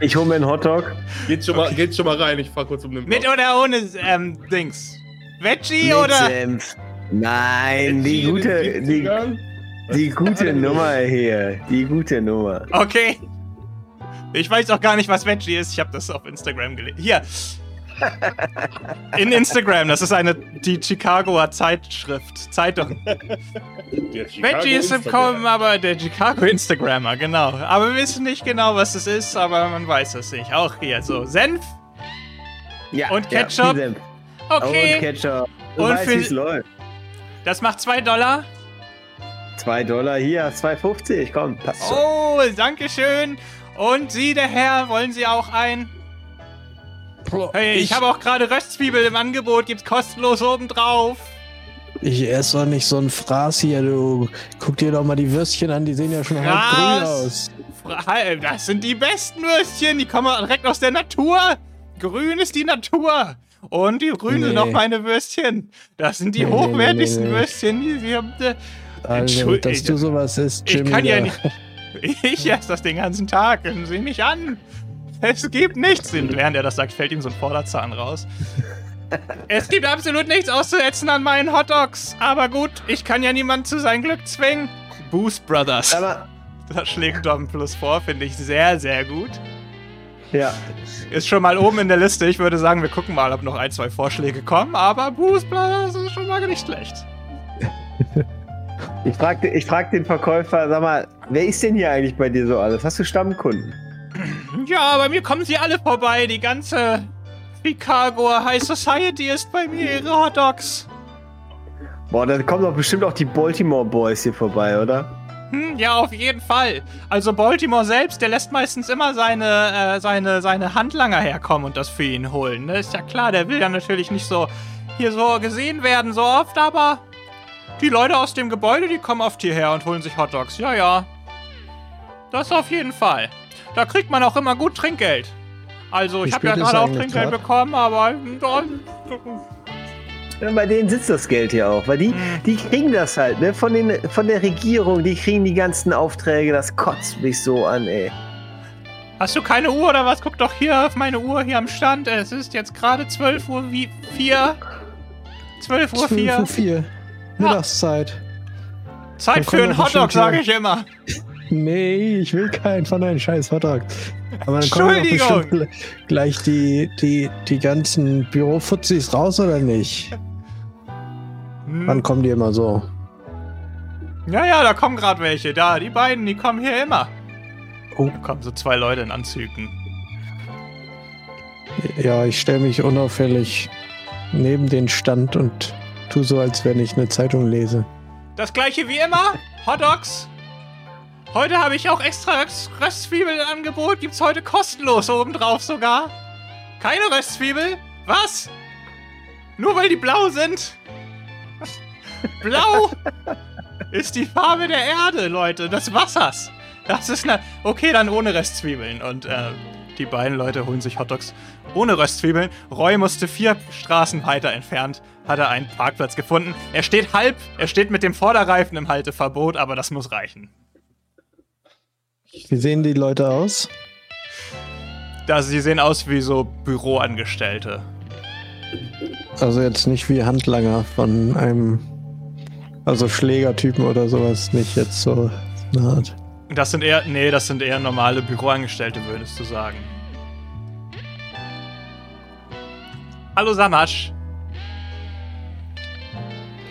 D: Ich hole mir einen Hotdog.
C: Geht schon, mal, geht schon mal rein, ich fahr kurz um den
B: Mit
C: Block.
B: oder ohne ähm, Dings? Veggie
D: Mit
B: oder?
D: Senf. Nein, die
C: in den
D: gute, die,
C: 70ern?
D: die gute Nummer hier. Die gute Nummer.
B: Okay. Ich weiß auch gar nicht, was Veggie ist. Ich habe das auf Instagram gelesen. Hier. In Instagram, das ist eine die Chicagoer Zeitschrift, Zeitung. Veggie ist im. Kommen, aber der Chicago Instagrammer, genau. Aber wir wissen nicht genau, was es ist, aber man weiß es nicht. Auch hier so Senf.
D: Ja,
B: Und
D: ja,
B: Ketchup?
D: Senf.
B: Okay,
D: Und Ketchup. Du
B: Und
D: weißt,
B: für-
D: wie es läuft.
B: das macht 2 Dollar.
D: Zwei Dollar hier, 2,50. Komm, passt schon.
B: Oh, danke schön. Und Sie, der Herr, wollen Sie auch ein? Hey, ich, habe auch gerade Röstzwiebel im Angebot, gibt's kostenlos obendrauf.
E: Ich esse doch nicht so ein Fraß hier, du. Guck dir doch mal die Würstchen an, die sehen ja schon halb grün aus.
B: Fra- Das sind die besten Würstchen, die kommen direkt aus der Natur. Grün ist die Natur. Und die grün sind
E: Nee.
B: auch meine Würstchen. Das sind die
E: Nee,
B: hochwertigsten
E: nee.
B: Würstchen, die sie haben. äh,
E: Also, dass du sowas isst,
B: Ich
E: Jimmy.
B: kann ja nicht. Ich esse das den ganzen Tag. Gucken Sie mich an. Es gibt nichts. Und während er das sagt, fällt ihm so ein Vorderzahn raus. Es gibt absolut nichts auszusetzen an meinen Hotdogs. Aber gut, ich kann ja niemanden zu sein Glück zwingen. Boost Brothers.
D: Aber,
B: Das schlägt Dom Plus vor, finde ich sehr, sehr gut.
D: ja.
B: Ist schon mal oben in der Liste. Ich würde sagen, wir gucken mal, ob noch ein, zwei Vorschläge kommen. Aber Boost Brothers ist schon mal nicht schlecht.
D: Ich frag, ich frag den Verkäufer, sag mal, wer ist denn hier eigentlich bei dir so alles? Hast du Stammkunden?
B: Ja, bei mir kommen sie alle vorbei. Die ganze Chicagoer High Society ist bei mir, ihre Hotdogs.
D: Boah, dann kommen doch bestimmt auch die Baltimore Boys hier vorbei, oder?
B: Hm, ja, auf jeden Fall. Also Baltimore selbst, der lässt meistens immer seine, äh, seine, seine Handlanger herkommen und das für ihn holen. Ne? Ist ja klar, der will ja natürlich nicht so hier so gesehen werden so oft, aber die Leute aus dem Gebäude, die kommen oft hierher und holen sich Hotdogs. Ja, ja. Das auf jeden Fall. Da kriegt man auch immer gut Trinkgeld. Also, ich habe ja gerade auch Trinkgeld
E: grad?
B: bekommen, aber
D: Ja, bei denen sitzt das Geld hier auch, weil die,
B: Hm.
D: die kriegen das halt, ne? Von, den, von der Regierung, die kriegen die ganzen Aufträge, das kotzt mich so an, ey.
B: Hast du keine Uhr oder was? Guck doch hier auf meine Uhr hier am Stand. Es ist jetzt gerade 12 Uhr wie 4. 12 Uhr 4.
E: 12 Uhr 4. Mittagszeit.
B: Zeit
E: Dann
B: für einen Hotdog, sage ich immer.
E: Nee, ich will keinen von deinen scheiß Hotdog. Aber dann kommen doch bestimmt gleich die, die, die ganzen Bürofuzis raus, oder nicht? Wann
B: Hm.
E: kommen die immer so?
B: Ja, ja, da kommen gerade welche. Da, die beiden, die kommen hier immer.
E: Oh.
B: Da kommen so zwei Leute in Anzügen.
E: Ja, ich stelle mich unauffällig neben den Stand und tu so, als wenn ich eine Zeitung lese.
B: Das gleiche wie immer. Hotdogs. Heute habe ich auch extra Röst- Röstzwiebeln im Angebot. Gibt's heute kostenlos obendrauf sogar. Keine Röstzwiebel? Was? Nur weil die blau sind? Blau ist die Farbe der Erde, Leute, des Wassers. Das ist eine. Okay, dann ohne Röstzwiebeln. Und äh, die beiden Leute holen sich Hotdogs ohne Röstzwiebeln. Roy musste vier Straßen weiter entfernt, hat er einen Parkplatz gefunden. Er steht halb, er steht mit dem Vorderreifen im Halteverbot, aber das muss reichen.
E: Wie sehen die Leute aus?
B: Da, sie sehen aus wie so Büroangestellte.
E: Also jetzt nicht wie Handlanger von einem, also Schlägertypen oder sowas, nicht jetzt so eine Art.
B: Das sind eher, nee, das sind eher normale Büroangestellte, würdest du sagen. Hallo Samasch.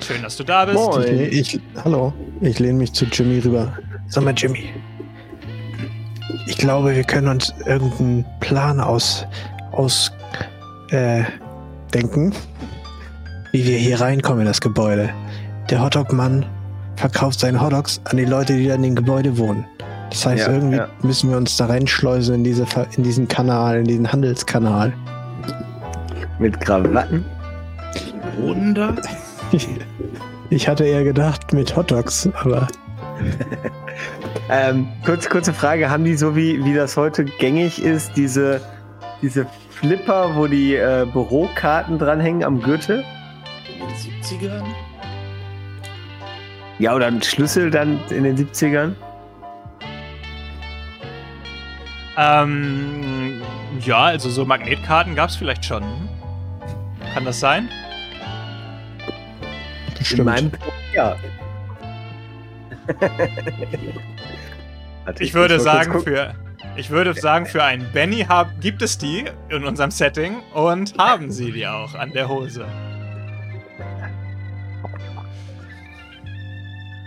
B: Schön, dass du da bist.
D: Moin.
E: Ich, ich, hallo, ich lehne mich zu Jimmy rüber. Sag mal, Jimmy. Ich glaube, wir können uns irgendeinen Plan aus, aus äh, denken. wie wir hier reinkommen in das Gebäude. Der Hotdog-Mann verkauft seine Hotdogs an die Leute, die da in dem Gebäude wohnen. Das heißt,
D: Ja,
E: irgendwie
D: ja.
E: müssen wir uns da reinschleusen in, diese, in diesen Kanal, in diesen Handelskanal.
D: Mit Krawatten?
G: Wunder?
E: Ich hatte eher gedacht mit Hotdogs, aber
D: Ähm, kurz, kurze Frage, haben die so wie, wie das heute gängig ist, diese, diese Flipper, wo die äh, Bürokarten dranhängen am Gürtel?
G: In den 70ern?
D: Ja, oder ein Schlüssel dann in den 70ern?
B: Ähm, ja, also so Magnetkarten gab es vielleicht schon. Kann das sein?
E: bestimmt.
D: In meinem ja. Warte,
B: Ich würde sagen, für ich würde sagen, für einen Benny hab, gibt es die in unserem Setting und haben sie die auch an der Hose.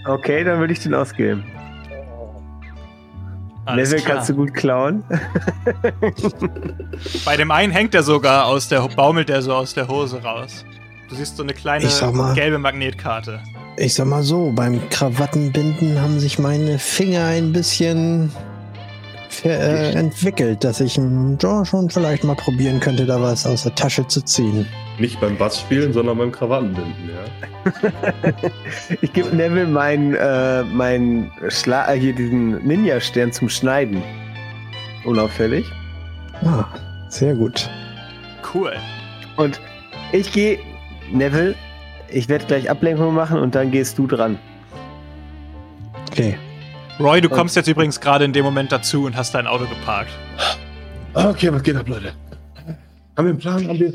D: Okay, dann würde ich den ausgeben.
B: Alles
D: Level
B: klar.
D: kannst du gut klauen.
B: Bei dem einen hängt er sogar aus der baumelt der so aus der Hose raus. Du siehst so eine kleine
E: Ich
B: gelbe Magnetkarte.
E: Ich sag mal so, beim Krawattenbinden haben sich meine Finger ein bisschen äh, entwickelt, dass ich ja, schon vielleicht mal probieren könnte, da was aus der Tasche zu ziehen.
C: Nicht beim Bass spielen, sondern beim Krawattenbinden, ja.
D: Ich gebe Neville meinen äh, mein Schla äh, hier diesen Ninja-Stern zum Schneiden. Unauffällig.
E: Ah, sehr gut.
B: Cool.
D: Und ich gehe, Neville, ich werde gleich Ablenkung machen und dann gehst du dran.
E: Okay.
B: Roy, du kommst jetzt übrigens gerade in dem Moment dazu und hast dein Auto geparkt.
C: Okay, was geht ab, Leute? Haben wir einen Plan? Haben wir...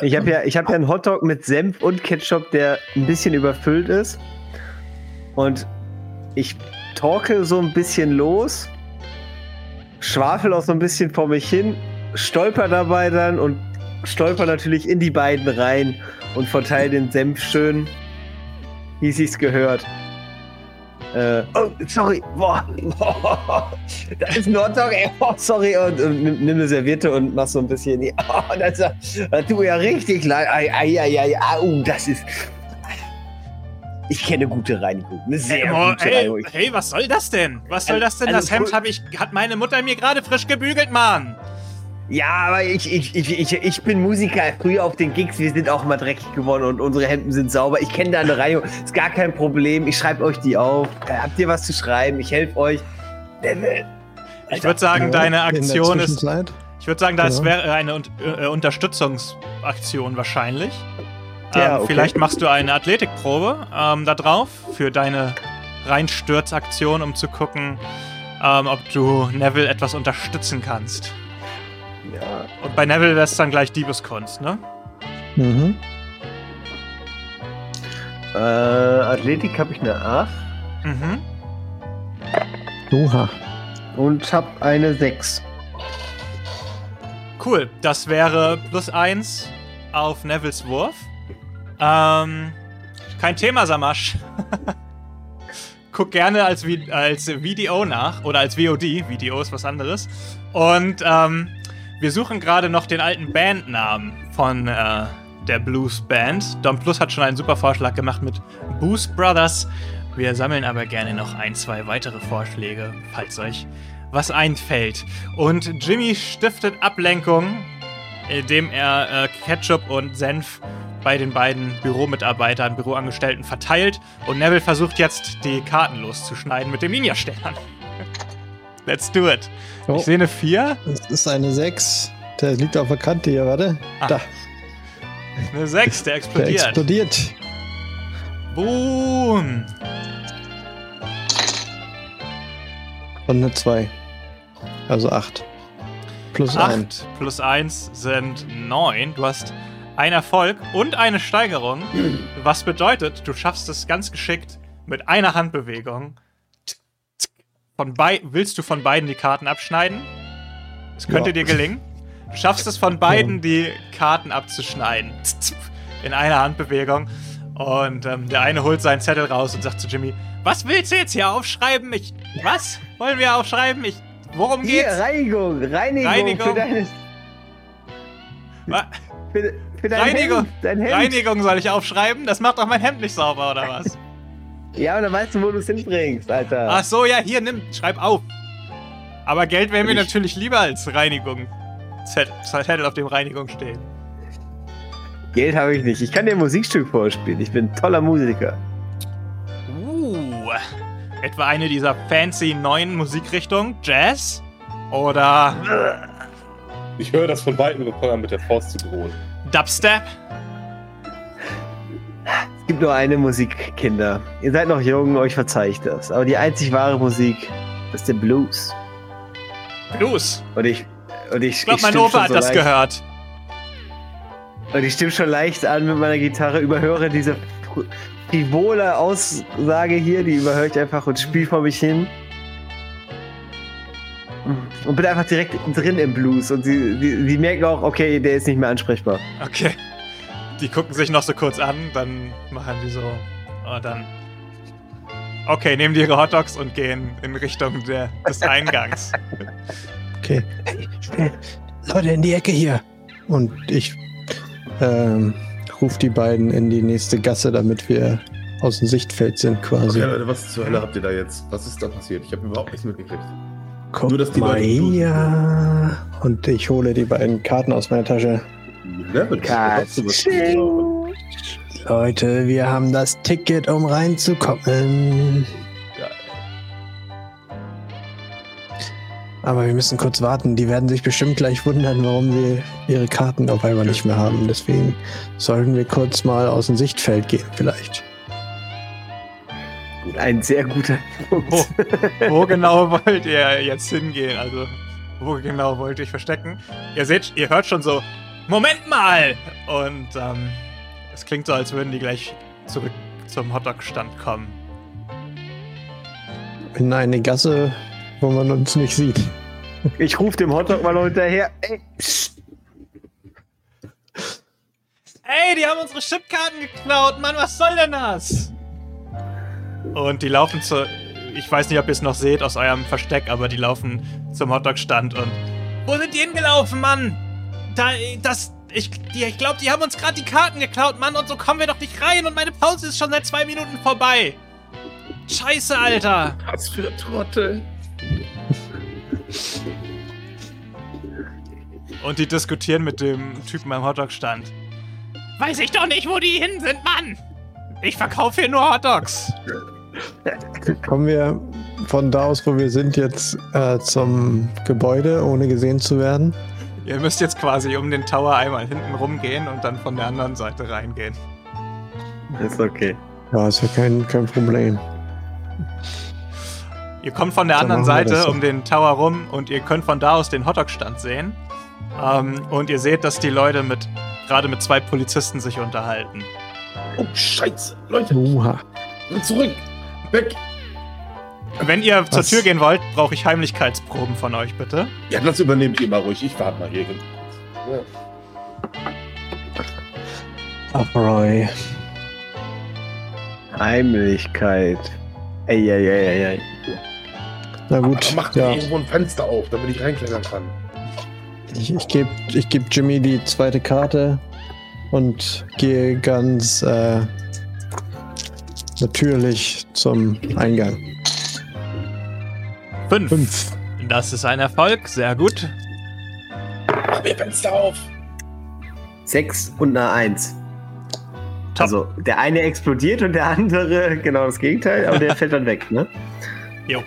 D: Ich habe ja, ich hab ja einen Hotdog mit Senf und Ketchup, der ein bisschen überfüllt ist. Und ich torke so ein bisschen los, schwafel auch so ein bisschen vor mich hin, stolper dabei dann und stolper natürlich in die beiden rein und verteile den Senf schön, wie sich's gehört. Äh, oh, sorry, boah, da ist ein Hotdog, ey, oh, sorry, und, und nimm, nimm eine Serviette und mach so ein bisschen, die- oh, das, das tut mir ja richtig leid, ei, ei, ei, ei, au, das ist, ich kenne gute Reinigung, eine sehr
B: Oh,
D: gute
B: hey,
D: Reinigung.
B: hey, was soll das denn? Was soll
D: Also-
B: das denn?
D: also
B: Das Hemd
D: cool.
B: hab ich, hat meine Mutter mir gerade frisch gebügelt, Mann.
D: Ja, aber ich, ich, ich, ich, ich bin Musiker, früher auf den Gigs, wir sind auch immer dreckig geworden und unsere Hemden sind sauber. Ich kenne da eine Reinigung, ist gar kein Problem. Ich schreibe euch die auf. Äh, Habt ihr was zu schreiben? Ich helfe euch. Level.
B: Ich würde sagen, deine Aktion ist. Ich würde sagen, das
E: Ja.
B: wäre eine äh, Unterstützungsaktion wahrscheinlich.
D: Ja,
B: ähm,
D: okay.
B: Vielleicht machst du eine Athletikprobe ähm, da drauf für deine Reinstürzaktion, um zu gucken, ähm, ob du Neville etwas unterstützen kannst.
D: Ja.
B: Und bei Neville wäre es dann gleich Diebeskunst, ne?
E: Mhm.
D: Äh, Athletik habe ich eine 8
B: Mhm.
E: Uha.
D: und habe eine 6.
B: Cool, das wäre plus eins auf Nevilles Wurf. Ähm, kein Thema, Samasch. Guck gerne als, als Video nach oder als VOD. Video ist was anderes. Und ähm, wir suchen gerade noch den alten Bandnamen von äh, der Blues Band. Dom Plus hat schon einen super Vorschlag gemacht mit Boost Brothers. Wir sammeln aber gerne noch ein, zwei weitere Vorschläge, falls euch was einfällt. Und Jimmy stiftet Ablenkung, indem er äh, Ketchup und Senf bei den beiden Büromitarbeitern, Büroangestellten verteilt. Und Neville versucht jetzt, die Karten loszuschneiden mit dem Ninja-Stern. Let's do it.
E: Oh,
B: Ich sehe eine 4,
E: das ist eine 6. Der liegt auf der Kante hier, warte.
B: Ah,
E: da,
B: eine 6, der
E: der
B: explodiert.
E: explodiert.
B: Boom.
E: Und eine 2. Also 8. Plus 1.
B: 8 plus 1 sind 9. Du hast einen Erfolg und eine Steigerung. Was bedeutet, du schaffst es ganz geschickt mit einer Handbewegung. Von bei willst du von beiden die Karten abschneiden? Es könnte
E: Ja.
B: dir gelingen. Du schaffst es von beiden, die Karten abzuschneiden. In einer Handbewegung. Und ähm, der eine holt seinen Zettel raus und sagt zu Jimmy: Was willst du jetzt hier aufschreiben? Ich. Was? Wollen wir aufschreiben? Ich. Worum
D: Hier,
B: geht's?
D: Reinigung, Reinigung,
B: Reinigung.
D: Für, deine, für, für dein
B: Reinigung.
D: Hemd. Dein Hemd.
B: Reinigung soll ich aufschreiben? Das macht doch mein Hemd nicht sauber, oder was?
D: Ja, und dann weißt du, wo du es hinbringst, Alter.
B: Ach so, ja, hier, nimm, schreib auf. Aber Geld wäre mir
D: Ich-
B: natürlich lieber als Reinigung. Zettel, auf dem Reinigung stehen.
D: Geld habe ich nicht. Ich kann dir ein Musikstück vorspielen. Ich bin ein toller Musiker.
B: Uh, etwa eine dieser fancy neuen Musikrichtungen? Jazz? Oder
C: Ich höre das von Weitem an mit der Faust zu drohen.
B: Dubstep?
D: Es gibt nur eine Musik, Kinder. Ihr seid noch jung, euch verzeih ich das. Aber die einzig wahre Musik ist der Blues.
B: Blues.
D: Und ich. Und ich,
B: Ich glaube, mein Opa hat
D: so
B: das
D: leicht,
B: gehört.
D: Und ich stimme schon leicht an mit meiner Gitarre, überhöre diese frivole Aussage hier, die überhöre ich einfach und spiele vor mich hin. Und bin einfach direkt drin im Blues. Und sie, sie, sie merken auch, okay, der ist nicht mehr ansprechbar.
B: Okay. Die gucken sich noch so kurz an, dann machen die so. Und dann. Okay, nehmen die ihre Hotdogs und gehen in Richtung der, des Eingangs.
E: Okay. Hey, schnell. Leute, in die Ecke hier. Und ich ähm, rufe die beiden in die nächste Gasse, damit wir aus dem Sichtfeld sind quasi.
C: Okay, Leute, was zur Hölle habt ihr da jetzt? Was ist da passiert? Ich habe überhaupt nichts mitgekriegt.
E: Guck
C: Nur, dass die
E: mal
C: Leute
E: hier. Und ich hole die beiden Karten aus meiner Tasche.
C: Level.
D: Katsching.
E: Leute, wir haben das Ticket, um reinzukommen.
C: Ja.
E: Aber wir müssen kurz warten. Die werden sich bestimmt gleich wundern, warum sie ihre Karten auf einmal nicht mehr haben. Deswegen sollten wir kurz mal aus dem Sichtfeld gehen, vielleicht.
D: Ein sehr guter Punkt.
B: Wo, wo genau wollt ihr jetzt hingehen? Also, wo genau wollt ihr euch verstecken? Ihr seht, ihr hört schon so, Moment mal! Und ähm, es klingt so, als würden die gleich zurück zum Hotdog-Stand kommen.
E: In eine Gasse, wo man uns nicht sieht.
D: Ich rufe dem Hotdog mal hinterher. Ey.
B: Ey, die haben unsere Chipkarten geklaut, Mann, was soll denn das? Und die laufen zu. Ich weiß nicht, ob ihr es noch seht aus eurem Versteck, aber die laufen zum Hotdog-Stand und. Wo sind die hingelaufen, Mann? Da, das. Ich, die, ich glaube, die haben uns gerade die Karten geklaut, Mann, und so kommen wir doch nicht rein und meine Pause ist schon seit zwei Minuten vorbei. Scheiße, Alter.
C: Was für Trottel.
B: Und die diskutieren mit dem Typen beim Hotdog-Stand. Weiß ich doch nicht, wo die hin sind, Mann! Ich verkaufe hier nur Hotdogs.
E: Kommen wir von da aus, wo wir sind, jetzt äh, zum Gebäude, ohne gesehen zu werden?
B: Ihr müsst jetzt quasi um den Tower einmal hinten rumgehen und dann von der anderen Seite reingehen.
D: Ist okay.
E: Ja, ist ja kein, kein Problem.
B: Ihr kommt von der
E: Dann
B: anderen Seite
E: so.
B: um den Tower rum und ihr könnt von da aus den Hotdog-Stand sehen. Ähm, und ihr seht, dass die Leute mit gerade mit zwei Polizisten sich unterhalten.
C: Oh, Scheiße. Leute,
E: Uha.
C: zurück. Weg.
B: Wenn ihr zur
E: Was?
B: Tür gehen wollt, brauche ich Heimlichkeitsproben von euch, bitte.
C: Ja, das übernehmt ihr mal ruhig. Ich warte mal hier. Ja.
E: Ach, Roy.
D: Heimlichkeit. Eieieiei.
E: Na
C: Aber
E: gut,
C: macht
E: ja.
C: irgendwo ein Fenster auf, damit ich reinklettern kann.
E: Ich, ich gebe ich geb Jimmy die zweite Karte und gehe ganz äh, natürlich zum Eingang.
B: Fünf.
E: Fünf.
B: Das ist ein Erfolg, sehr gut.
C: Mach mir Fenster auf.
D: Sechs und eine Eins.
B: Top.
D: Also der eine explodiert und der andere genau das Gegenteil, aber der fällt dann weg, ne?
B: Jo.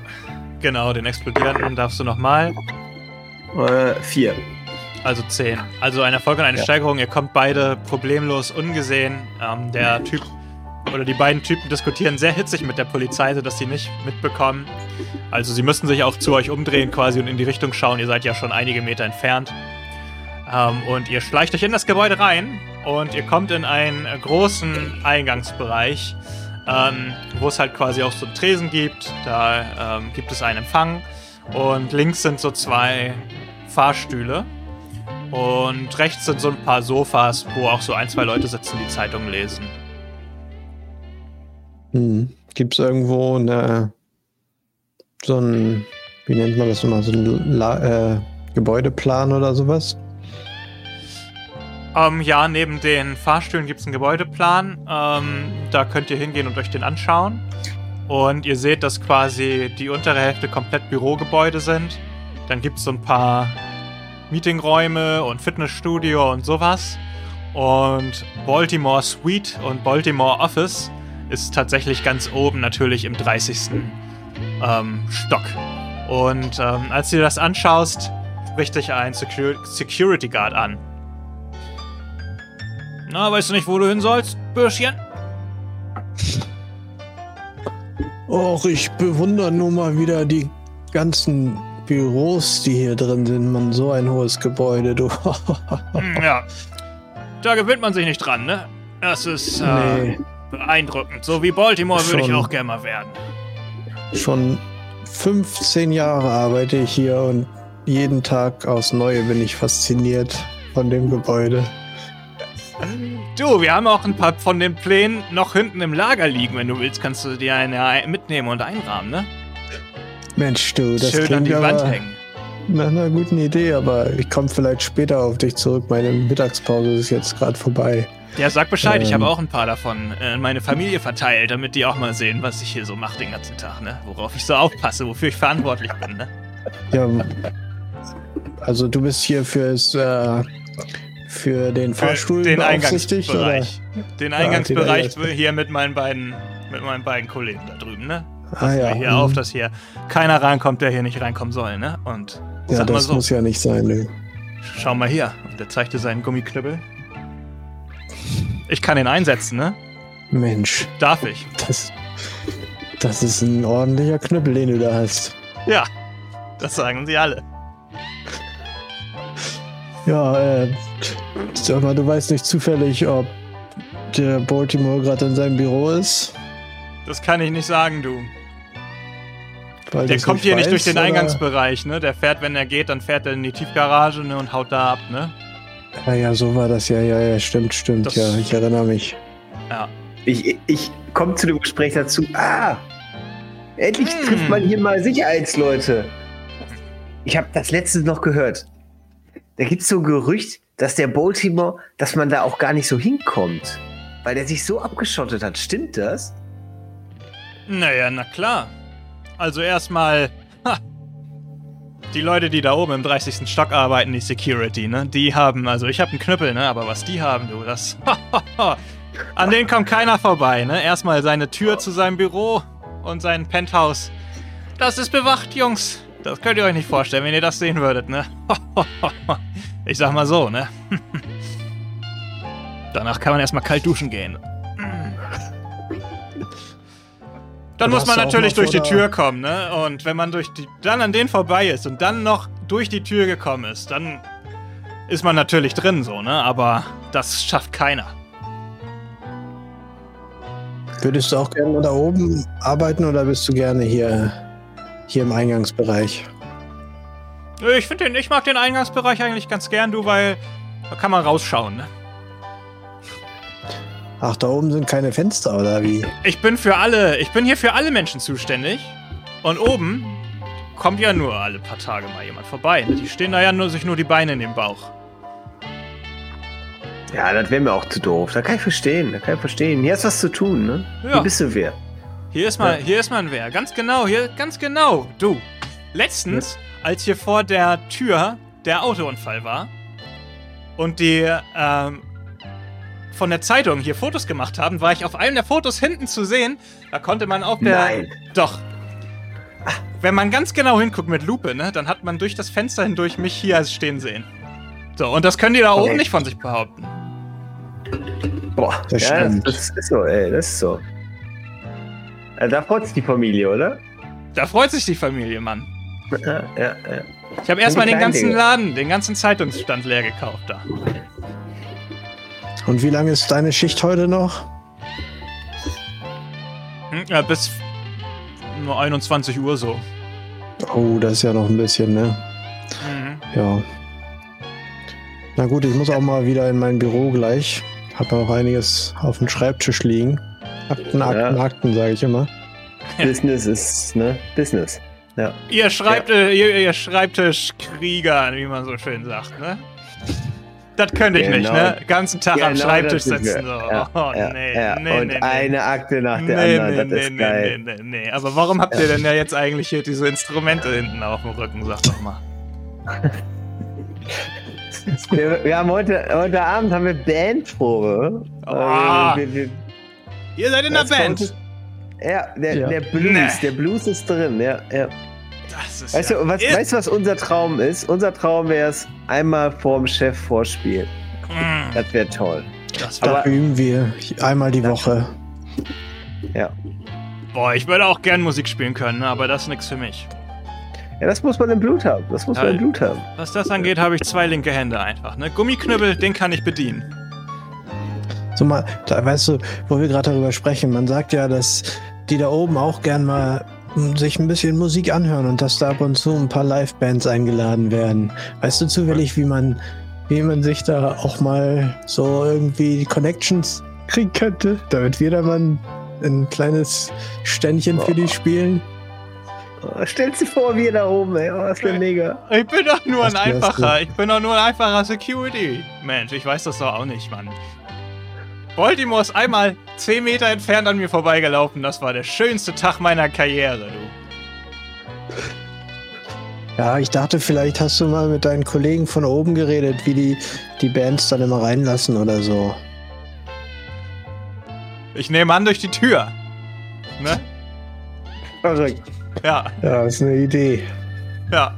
B: Genau, den explodierenden darfst du nochmal.
D: Äh, vier.
B: Also 10. Also ein Erfolg und eine
E: Ja.
B: Steigerung. Ihr kommt beide problemlos ungesehen. Ähm, der Typ oder die beiden Typen diskutieren sehr hitzig mit der Polizei, sodass sie nicht mitbekommen. Also sie müssen sich auch zu euch umdrehen quasi und in die Richtung schauen. Ihr seid ja schon einige Meter entfernt. Ähm, und ihr schleicht euch in das Gebäude rein und ihr kommt in einen großen Eingangsbereich, ähm, wo es halt quasi auch so einen Tresen gibt. Da ähm, gibt es einen Empfang und links sind so zwei Fahrstühle. Und rechts sind so ein paar Sofas, wo auch so ein, zwei Leute sitzen, die Zeitung lesen.
E: Hm. Gibt es irgendwo eine, so ein, wie nennt man das nochmal, so ein La äh, Gebäudeplan oder sowas?
B: Ähm, ja, neben den Fahrstühlen gibt es einen Gebäudeplan. Ähm, da könnt ihr hingehen und euch den anschauen. Und ihr seht, dass quasi die untere Hälfte komplett Bürogebäude sind. Dann gibt es so ein paar Meetingräume und Fitnessstudio und sowas. Und Baltimore Suite und Baltimore Office ist tatsächlich ganz oben, natürlich im 30. Ähm, Stock. Und ähm, als du dir das anschaust, spricht dich ein Secur Security Guard an. Na, weißt du nicht, wo du hin sollst, Bürschchen?
E: Och, ich bewundere nur mal wieder die ganzen Büros, die hier drin sind. Man, so ein hohes Gebäude, du.
B: Hm, ja. Da gewöhnt man sich nicht dran, ne? Das ist äh,
E: nee,
B: beeindruckend. So wie Baltimore würde ich auch gerne mal werden.
E: schon 15 Jahre arbeite ich hier und jeden Tag aufs Neue bin ich fasziniert von dem Gebäude.
B: Du, wir haben auch ein paar von den Plänen noch hinten im Lager liegen. Wenn du willst, kannst du dir eine ein- mitnehmen und einrahmen, ne?
E: Mensch, du, das
B: Schön an die Wand
E: aber
B: hängen.
E: nach einer guten Idee, aber ich komme vielleicht später auf dich zurück. Meine Mittagspause ist jetzt gerade vorbei.
B: Ja, sag Bescheid, ich
E: Ähm.
B: habe auch ein paar davon äh, in meine Familie verteilt, damit die auch mal sehen, was ich hier so mache den ganzen Tag, ne? Worauf ich so aufpasse, wofür ich verantwortlich bin, ne?
E: Ja, also du bist hier fürs äh, für den Fahrstuhl
B: den? Eingangsbereich. Den Eingangsbereich
E: Eingangs-
B: hier mit meinen beiden mit meinen beiden Kollegen da drüben, ne?
E: Ah ja,
B: hier
E: mhm.
B: auf, dass hier keiner reinkommt, der hier nicht reinkommen soll, ne? Und
E: ja, das
B: so,
E: muss ja nicht sein. Ne?
B: schau mal hier. Und der zeigte seinen Gummiknüppel. Ich kann ihn einsetzen, ne?
E: Mensch,
B: Darf ich?
E: das, das ist ein ordentlicher Knüppel, den du da hast.
B: Ja. Das sagen sie alle.
E: Ja, äh, sag mal, du weißt nicht zufällig, ob der Baltimore gerade in seinem Büro ist?
B: Das kann ich nicht sagen, du.
E: Weil
B: Der kommt hier nicht durch den
E: oder?
B: Eingangsbereich, ne? Der fährt, wenn er geht, dann fährt er in die Tiefgarage ne, und haut da ab, ne?
E: Ja, ja, so war das ja, ja, ja, stimmt, stimmt,
B: Das-
E: ja, ich erinnere mich.
B: Ja.
D: Ich, ich komme zu dem Gespräch dazu. Ah, endlich
B: Hm.
D: trifft man hier mal Sicherheitsleute. Ich habe das letzte noch gehört. Da gibt es so ein Gerücht, dass der Baltimore, dass man da auch gar nicht so hinkommt. Weil der sich so abgeschottet hat. Stimmt das?
B: Naja, na klar. Also erstmal, die Leute, die da oben im 30. Stock arbeiten, die Security, ne? Die haben, also ich habe einen Knüppel, ne? Aber was die haben, du, das, an denen kommt keiner vorbei, ne? Erstmal seine Tür zu seinem Büro und sein Penthouse. Das ist bewacht, Jungs. Das könnt ihr euch nicht vorstellen, wenn ihr das sehen würdet, ne? Ich sag mal so, ne? Danach kann man erstmal kalt duschen gehen. Dann muss man natürlich durch die Tür kommen, ne? Und wenn man durch die, dann an den vorbei ist und dann noch durch die Tür gekommen ist, dann ist man natürlich drin, so, ne? Aber das schafft keiner.
E: Würdest du auch gerne da oben arbeiten oder bist du gerne hier, hier im Eingangsbereich?
B: Ich finde den, ich mag den Eingangsbereich eigentlich ganz gern, du, weil da kann man rausschauen, ne?
E: Ach, da oben sind keine Fenster, oder wie?
B: Ich bin für alle, ich bin hier für alle Menschen zuständig. Und oben kommt ja nur alle paar Tage mal jemand vorbei. Ne? Die stehen da ja nur, sich nur die Beine in den Bauch.
D: Ja, das wäre mir auch zu doof. Da kann ich verstehen. Da kann ich verstehen. Hier hast was zu tun, ne?
B: Ja.
D: Hier bist du wer.
B: Hier ist mal, hier ist mal ein wer. Ganz genau, hier, ganz genau. Du. Letztens, als hier vor der Tür der Autounfall war und die ähm, von der Zeitung hier Fotos gemacht haben, war ich auf einem der Fotos hinten zu sehen. Da konnte man auf der.
D: Nein.
B: Doch. Wenn man ganz genau hinguckt mit Lupe, ne, dann hat man durch das Fenster hindurch mich hier stehen sehen. So, und das können die da oben
D: Okay.
B: nicht von sich behaupten.
D: Boah,
E: Das
D: ja, das,
E: stimmt.
D: das ist so, ey, das ist so. Ja, da freut sich die Familie, oder?
B: Da freut sich die Familie, Mann.
D: Ja, ja, ja.
B: Ich habe erstmal den ganzen
D: Dinge.
B: Laden, den ganzen Zeitungsstand leer gekauft da.
E: Und wie lange ist deine Schicht heute noch?
B: Hm, Ja, bis nur 21 Uhr so.
E: Oh, das ist ja noch ein bisschen, ne?
B: Mhm.
E: Ja. Na gut, ich muss auch mal wieder in mein Büro gleich. Hab noch einiges auf dem Schreibtisch liegen. Akten, Akten,
D: Ja.
E: Akten, sage ich immer.
D: Business ist, ne? Business. Ja.
B: Ihr, schreibt, äh, ihr, ihr Schreibtischkrieger, wie man so schön sagt, ne? Das könnte ich nicht,
D: Genau.
B: ne? Ganzen Tag am
D: Genau
B: Schreibtisch
D: sind wir.
B: sitzen. So.
D: Ja,
B: oh,
D: ja,
B: nee,
D: ja.
B: nee,
D: Und
B: nee, nee.
D: eine Akte nach der
B: nee,
D: anderen,
B: nee,
D: das ist
B: nee,
D: geil.
B: nee, nee, nee. Aber warum habt ihr denn ja jetzt eigentlich hier diese Instrumente hinten auf dem Rücken? Sag doch mal.
D: Wir, wir haben heute, heute Abend haben wir Bandprobe.
B: Ah.
D: Äh, wir, wir,
B: Ihr seid in der
D: kommt-
B: Band.
D: Ja, der,
E: Ja.
D: der Blues,
B: Nee.
D: der Blues ist drin, ja. ja.
B: Das ist
D: Weißt
B: ja
D: du, was, weißt du, was unser Traum ist? Unser Traum wäre es, einmal vorm Chef vorspielen.
B: Mm,
D: Das wäre toll.
B: das
E: Da
D: Aber-
E: üben wir einmal die Woche.
B: Boah, ich würde auch gern Musik spielen können, ne, aber das ist nichts für mich.
D: Ja, das muss man im Blut haben. Das muss man
B: Ja.
D: im Blut haben.
B: Was das angeht, habe ich zwei linke Hände einfach. Ne? Gummiknüppel, den kann ich bedienen.
E: So mal, da, weißt du, wo wir gerade darüber sprechen, man sagt ja, dass die da oben auch gern mal sich ein bisschen Musik anhören und dass da ab und zu ein paar Live-Bands eingeladen werden. Weißt du zufällig, wie man, wie man sich da auch mal so irgendwie die Connections kriegen könnte, damit wir da mal ein, ein kleines Ständchen für die spielen?
D: Oh, stellst dir vor, wir da oben, ey. Oh, das wäre mega.
B: Ich bin doch nur ein einfacher, ich bin doch nur ein einfacher Security. Mensch, ich weiß das doch auch nicht, Mann. Baltimore ist einmal 10 Meter entfernt an mir vorbeigelaufen. Das war der schönste Tag meiner Karriere, du.
E: Ja, ich dachte, vielleicht hast du mal mit deinen Kollegen von oben geredet, wie die die Bands dann immer reinlassen oder so.
B: Ich nehme an durch die Tür. Ne?
D: Verrückt.
B: Ja,
E: Ja, ist eine Idee.
B: ja.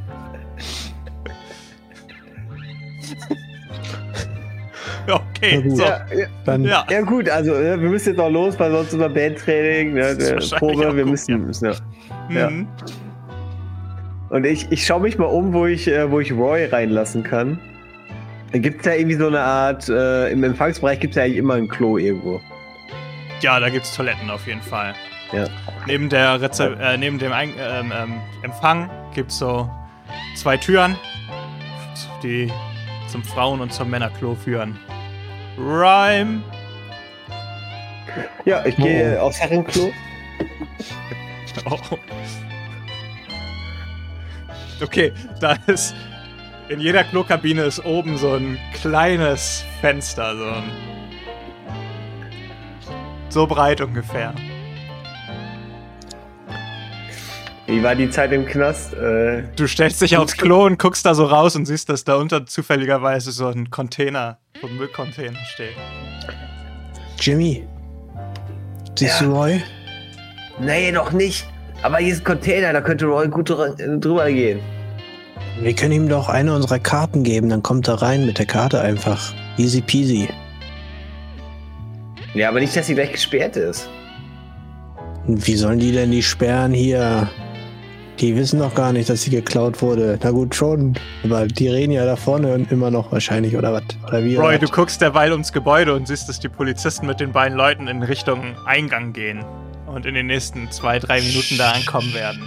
B: Okay,
E: gut.
B: so.
D: Ja, ja,
B: Ja.
E: Dann
D: ja, gut, also äh, wir müssen jetzt auch los, weil sonst unser Bandtraining, ne,
B: auch
D: Probe, wir
B: gut,
D: müssen.
B: ja.
D: müssen ja. ja.
B: Mhm.
D: Und ich, ich schaue mich mal um, wo ich, äh, wo ich Roy reinlassen kann. Gibt es da irgendwie so eine Art, äh, im Empfangsbereich gibt es ja eigentlich immer ein Klo irgendwo.
B: Ja, da gibt's Toiletten auf jeden Fall.
D: Ja.
B: Neben der Reze äh, neben dem Ein ähm, ähm, Empfang gibt's so zwei Türen, die zum Frauen- und zum Männerklo führen. Rhyme.
D: Ja, ich gehe
E: Oh.
D: aufs Herrenklo.
B: Oh. Okay, da ist in jeder Klokabine ist oben so ein kleines Fenster, so ein so breit ungefähr.
D: Wie war die Zeit im Knast? Äh,
B: Du stellst dich aufs Klo und guckst da so raus und siehst, dass da unter zufälligerweise so ein Container, so ein Müllcontainer steht.
E: Jimmy. Siehst
D: Ja.
E: du Roy?
D: nee, noch nicht. Aber hier ist ein Container, da könnte Roy gut dr drüber gehen.
E: Wir können ihm doch eine unserer Karten geben, dann kommt er rein mit der Karte einfach. Easy peasy.
D: Ja, aber nicht, dass sie gleich gesperrt ist.
E: Wie sollen die denn die sperren hier? Die wissen doch gar nicht, dass sie geklaut wurde. Na gut, schon. Aber die reden ja da vorne immer noch wahrscheinlich, oder was? Oder wie?
B: Roy,
E: oder
B: du guckst derweil ums Gebäude und siehst, dass die Polizisten mit den beiden Leuten in Richtung Eingang gehen und in den nächsten zwei, drei Minuten da ankommen werden.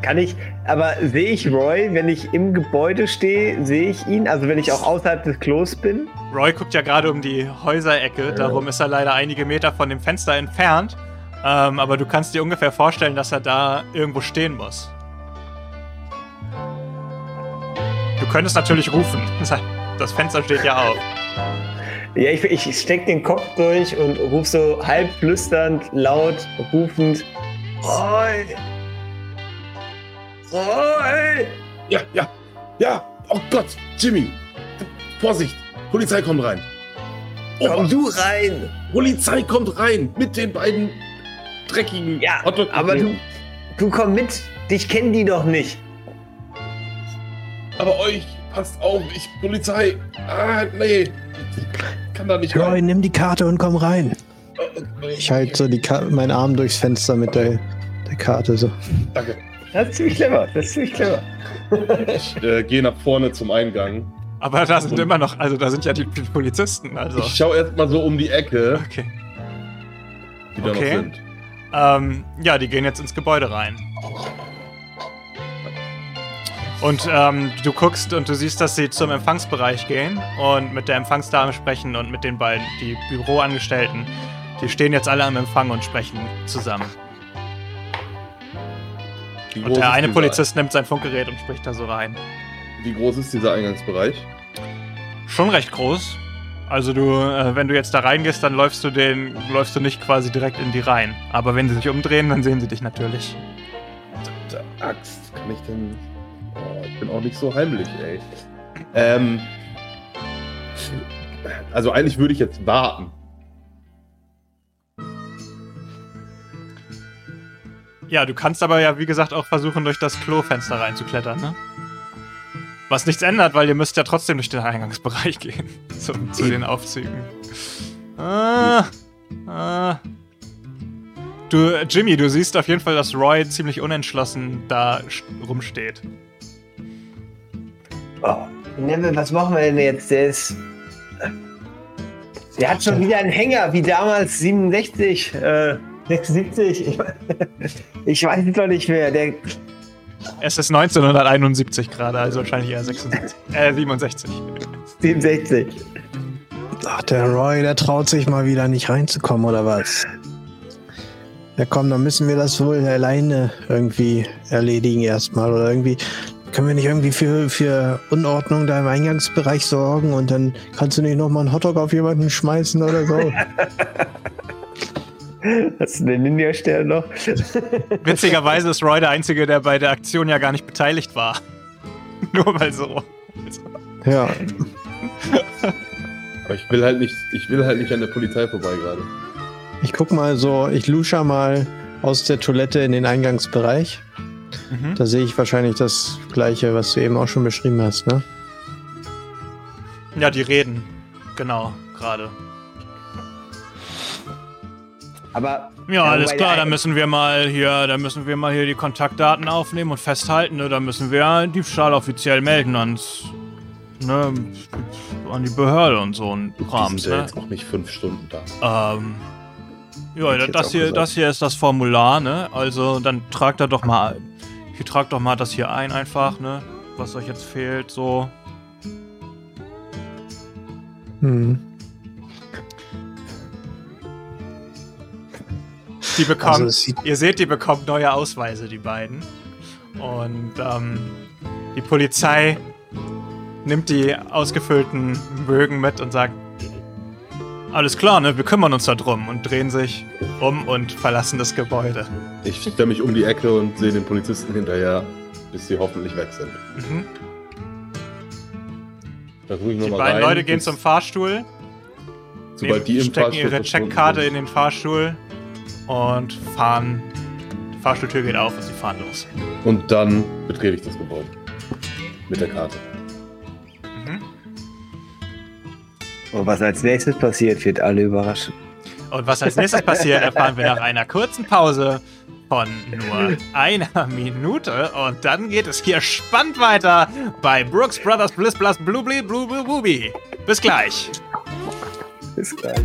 D: Kann ich, aber sehe ich Roy, wenn ich im Gebäude stehe, sehe ich ihn? Also wenn ich auch außerhalb des Klos bin?
B: Roy guckt ja gerade um die Häuserecke, darum ist er leider einige Meter von dem Fenster entfernt. Ähm, aber du kannst dir ungefähr vorstellen, dass er da irgendwo stehen muss. Du könntest natürlich rufen. Das Fenster steht ja auf.
D: Ja, ich, ich steck den Kopf durch und ruf so halb flüsternd, laut, rufend. Roy! Roy!
C: Ja, ja, ja. Oh Gott, Jimmy. Vorsicht, Polizei kommt rein. Oh,
D: Komm du rein!
C: Polizei kommt rein mit den beiden dreckigen
D: Ja,
C: Hotdog-
D: aber du, du komm mit. Dich kennen die doch nicht.
C: Aber euch, passt auf, ich, Polizei. Ah, nee. Ich kann da nicht
E: Roy,
C: rein.
E: nimm die Karte und komm rein. Ich halte so die Ka meinen Arm durchs Fenster mit der, der Karte so.
C: Danke.
D: Das ist ziemlich clever. Das ist ziemlich clever.
C: Ich äh, gehe nach vorne zum Eingang.
B: Aber da sind immer noch, also da sind ja die, die Polizisten, also.
C: Ich schaue erstmal so um die Ecke,
B: Okay.
C: die da
B: Okay.
C: noch sind.
B: Ähm, ja, die gehen jetzt ins Gebäude rein. Und ähm, du guckst und du siehst, dass sie zum Empfangsbereich gehen und mit der Empfangsdame sprechen und mit den beiden, die Büroangestellten. Die stehen jetzt alle am Empfang und sprechen zusammen.
C: Wie
B: Und der eine Polizist nimmt sein Funkgerät und spricht da so rein.
C: Wie groß ist dieser Eingangsbereich?
B: schon recht groß. Also du, äh, wenn du jetzt da reingehst, dann läufst du den, läufst du nicht quasi direkt in die rein. Aber wenn sie sich umdrehen, dann sehen sie dich natürlich.
C: Verdammte Axt, kann ich denn. Oh, ich bin auch nicht so heimlich, ey. Ähm. Also eigentlich würde ich jetzt warten.
B: Ja, du kannst aber ja, wie gesagt, auch versuchen, durch das Klofenster reinzuklettern, ne? Was nichts ändert, weil ihr müsst ja trotzdem durch den Eingangsbereich gehen. Zum, zu den Aufzügen. Ah, ah. Du, Jimmy, du siehst auf jeden Fall, dass Roy ziemlich unentschlossen da rumsteht.
D: Oh. Was machen wir denn jetzt? Der ist. Der hat schon wieder einen Hänger, wie damals 67, äh, 76. Ich, ich weiß es doch nicht mehr. Der,
B: Es ist 1971 gerade, also wahrscheinlich eher 66, äh, 67.
D: 67.
E: Ach, der Roy, der traut sich mal wieder nicht reinzukommen, oder was? Ja komm, dann müssen wir das wohl alleine irgendwie erledigen erstmal. Oder irgendwie können wir nicht irgendwie für, für Unordnung da im Eingangsbereich sorgen und dann kannst du nicht nochmal einen Hotdog auf jemanden schmeißen oder so.
D: Hast du den Ninja-Stern noch?
B: Witzigerweise ist Roy der Einzige, der bei der Aktion ja gar nicht beteiligt war. Nur mal so.
E: ja,
C: Aber ich will halt nicht, ich will halt nicht an der Polizei vorbei gerade.
E: ich guck mal so, ich lusche mal aus der Toilette in den Eingangsbereich.
B: Mhm.
E: Da sehe ich wahrscheinlich das gleiche, was du eben auch schon beschrieben hast, ne?
B: Ja, die reden. Genau, gerade.
D: Aber.
B: Ja, alles
D: wobei
B: klar, dann müssen wir mal hier, dann müssen wir mal hier die Kontaktdaten aufnehmen und festhalten, ne? Da müssen wir Diebstahl offiziell melden ans, ne, an die Behörde und so ein
C: Die
B: Krams,
C: sind ja
B: ne?
C: jetzt auch nicht fünf Stunden da.
B: Ähm, ja, das
C: auch
B: hier,
C: gesagt.
B: das hier ist das Formular, ne? Also dann tragt da doch mal, hier tragt doch mal das hier ein einfach, ne? Was euch jetzt fehlt, so.
E: Hm.
B: Die bekommen,
E: Also es sieht,
B: ihr seht, die bekommen neue Ausweise, die beiden. Und ähm, die Polizei nimmt die ausgefüllten Bögen mit und sagt, alles klar, ne? Wir kümmern uns da drum und drehen sich um und verlassen das Gebäude.
C: Ich stelle mich um die Ecke und sehe den Polizisten hinterher, bis sie hoffentlich weg sind.
B: Mhm. Die beiden
C: rein.
B: Leute gehen zum Fahrstuhl,
C: sobald die im
B: stecken
C: Fahrstuhl
B: ihre Checkkarte in den Fahrstuhl und fahren. Die Fahrstuhltür geht auf und sie fahren los.
C: Und dann betrete ich das Gebäude. Mit der Karte.
B: Mhm.
D: Und was als nächstes passiert, wird alle überraschen.
B: Und was als nächstes passiert, erfahren wir nach einer kurzen Pause von nur einer Minute. Und dann geht es hier spannend weiter bei Brooks Brothers Bliss Blast Blue Blue Blue. Bis gleich.
D: Bis gleich.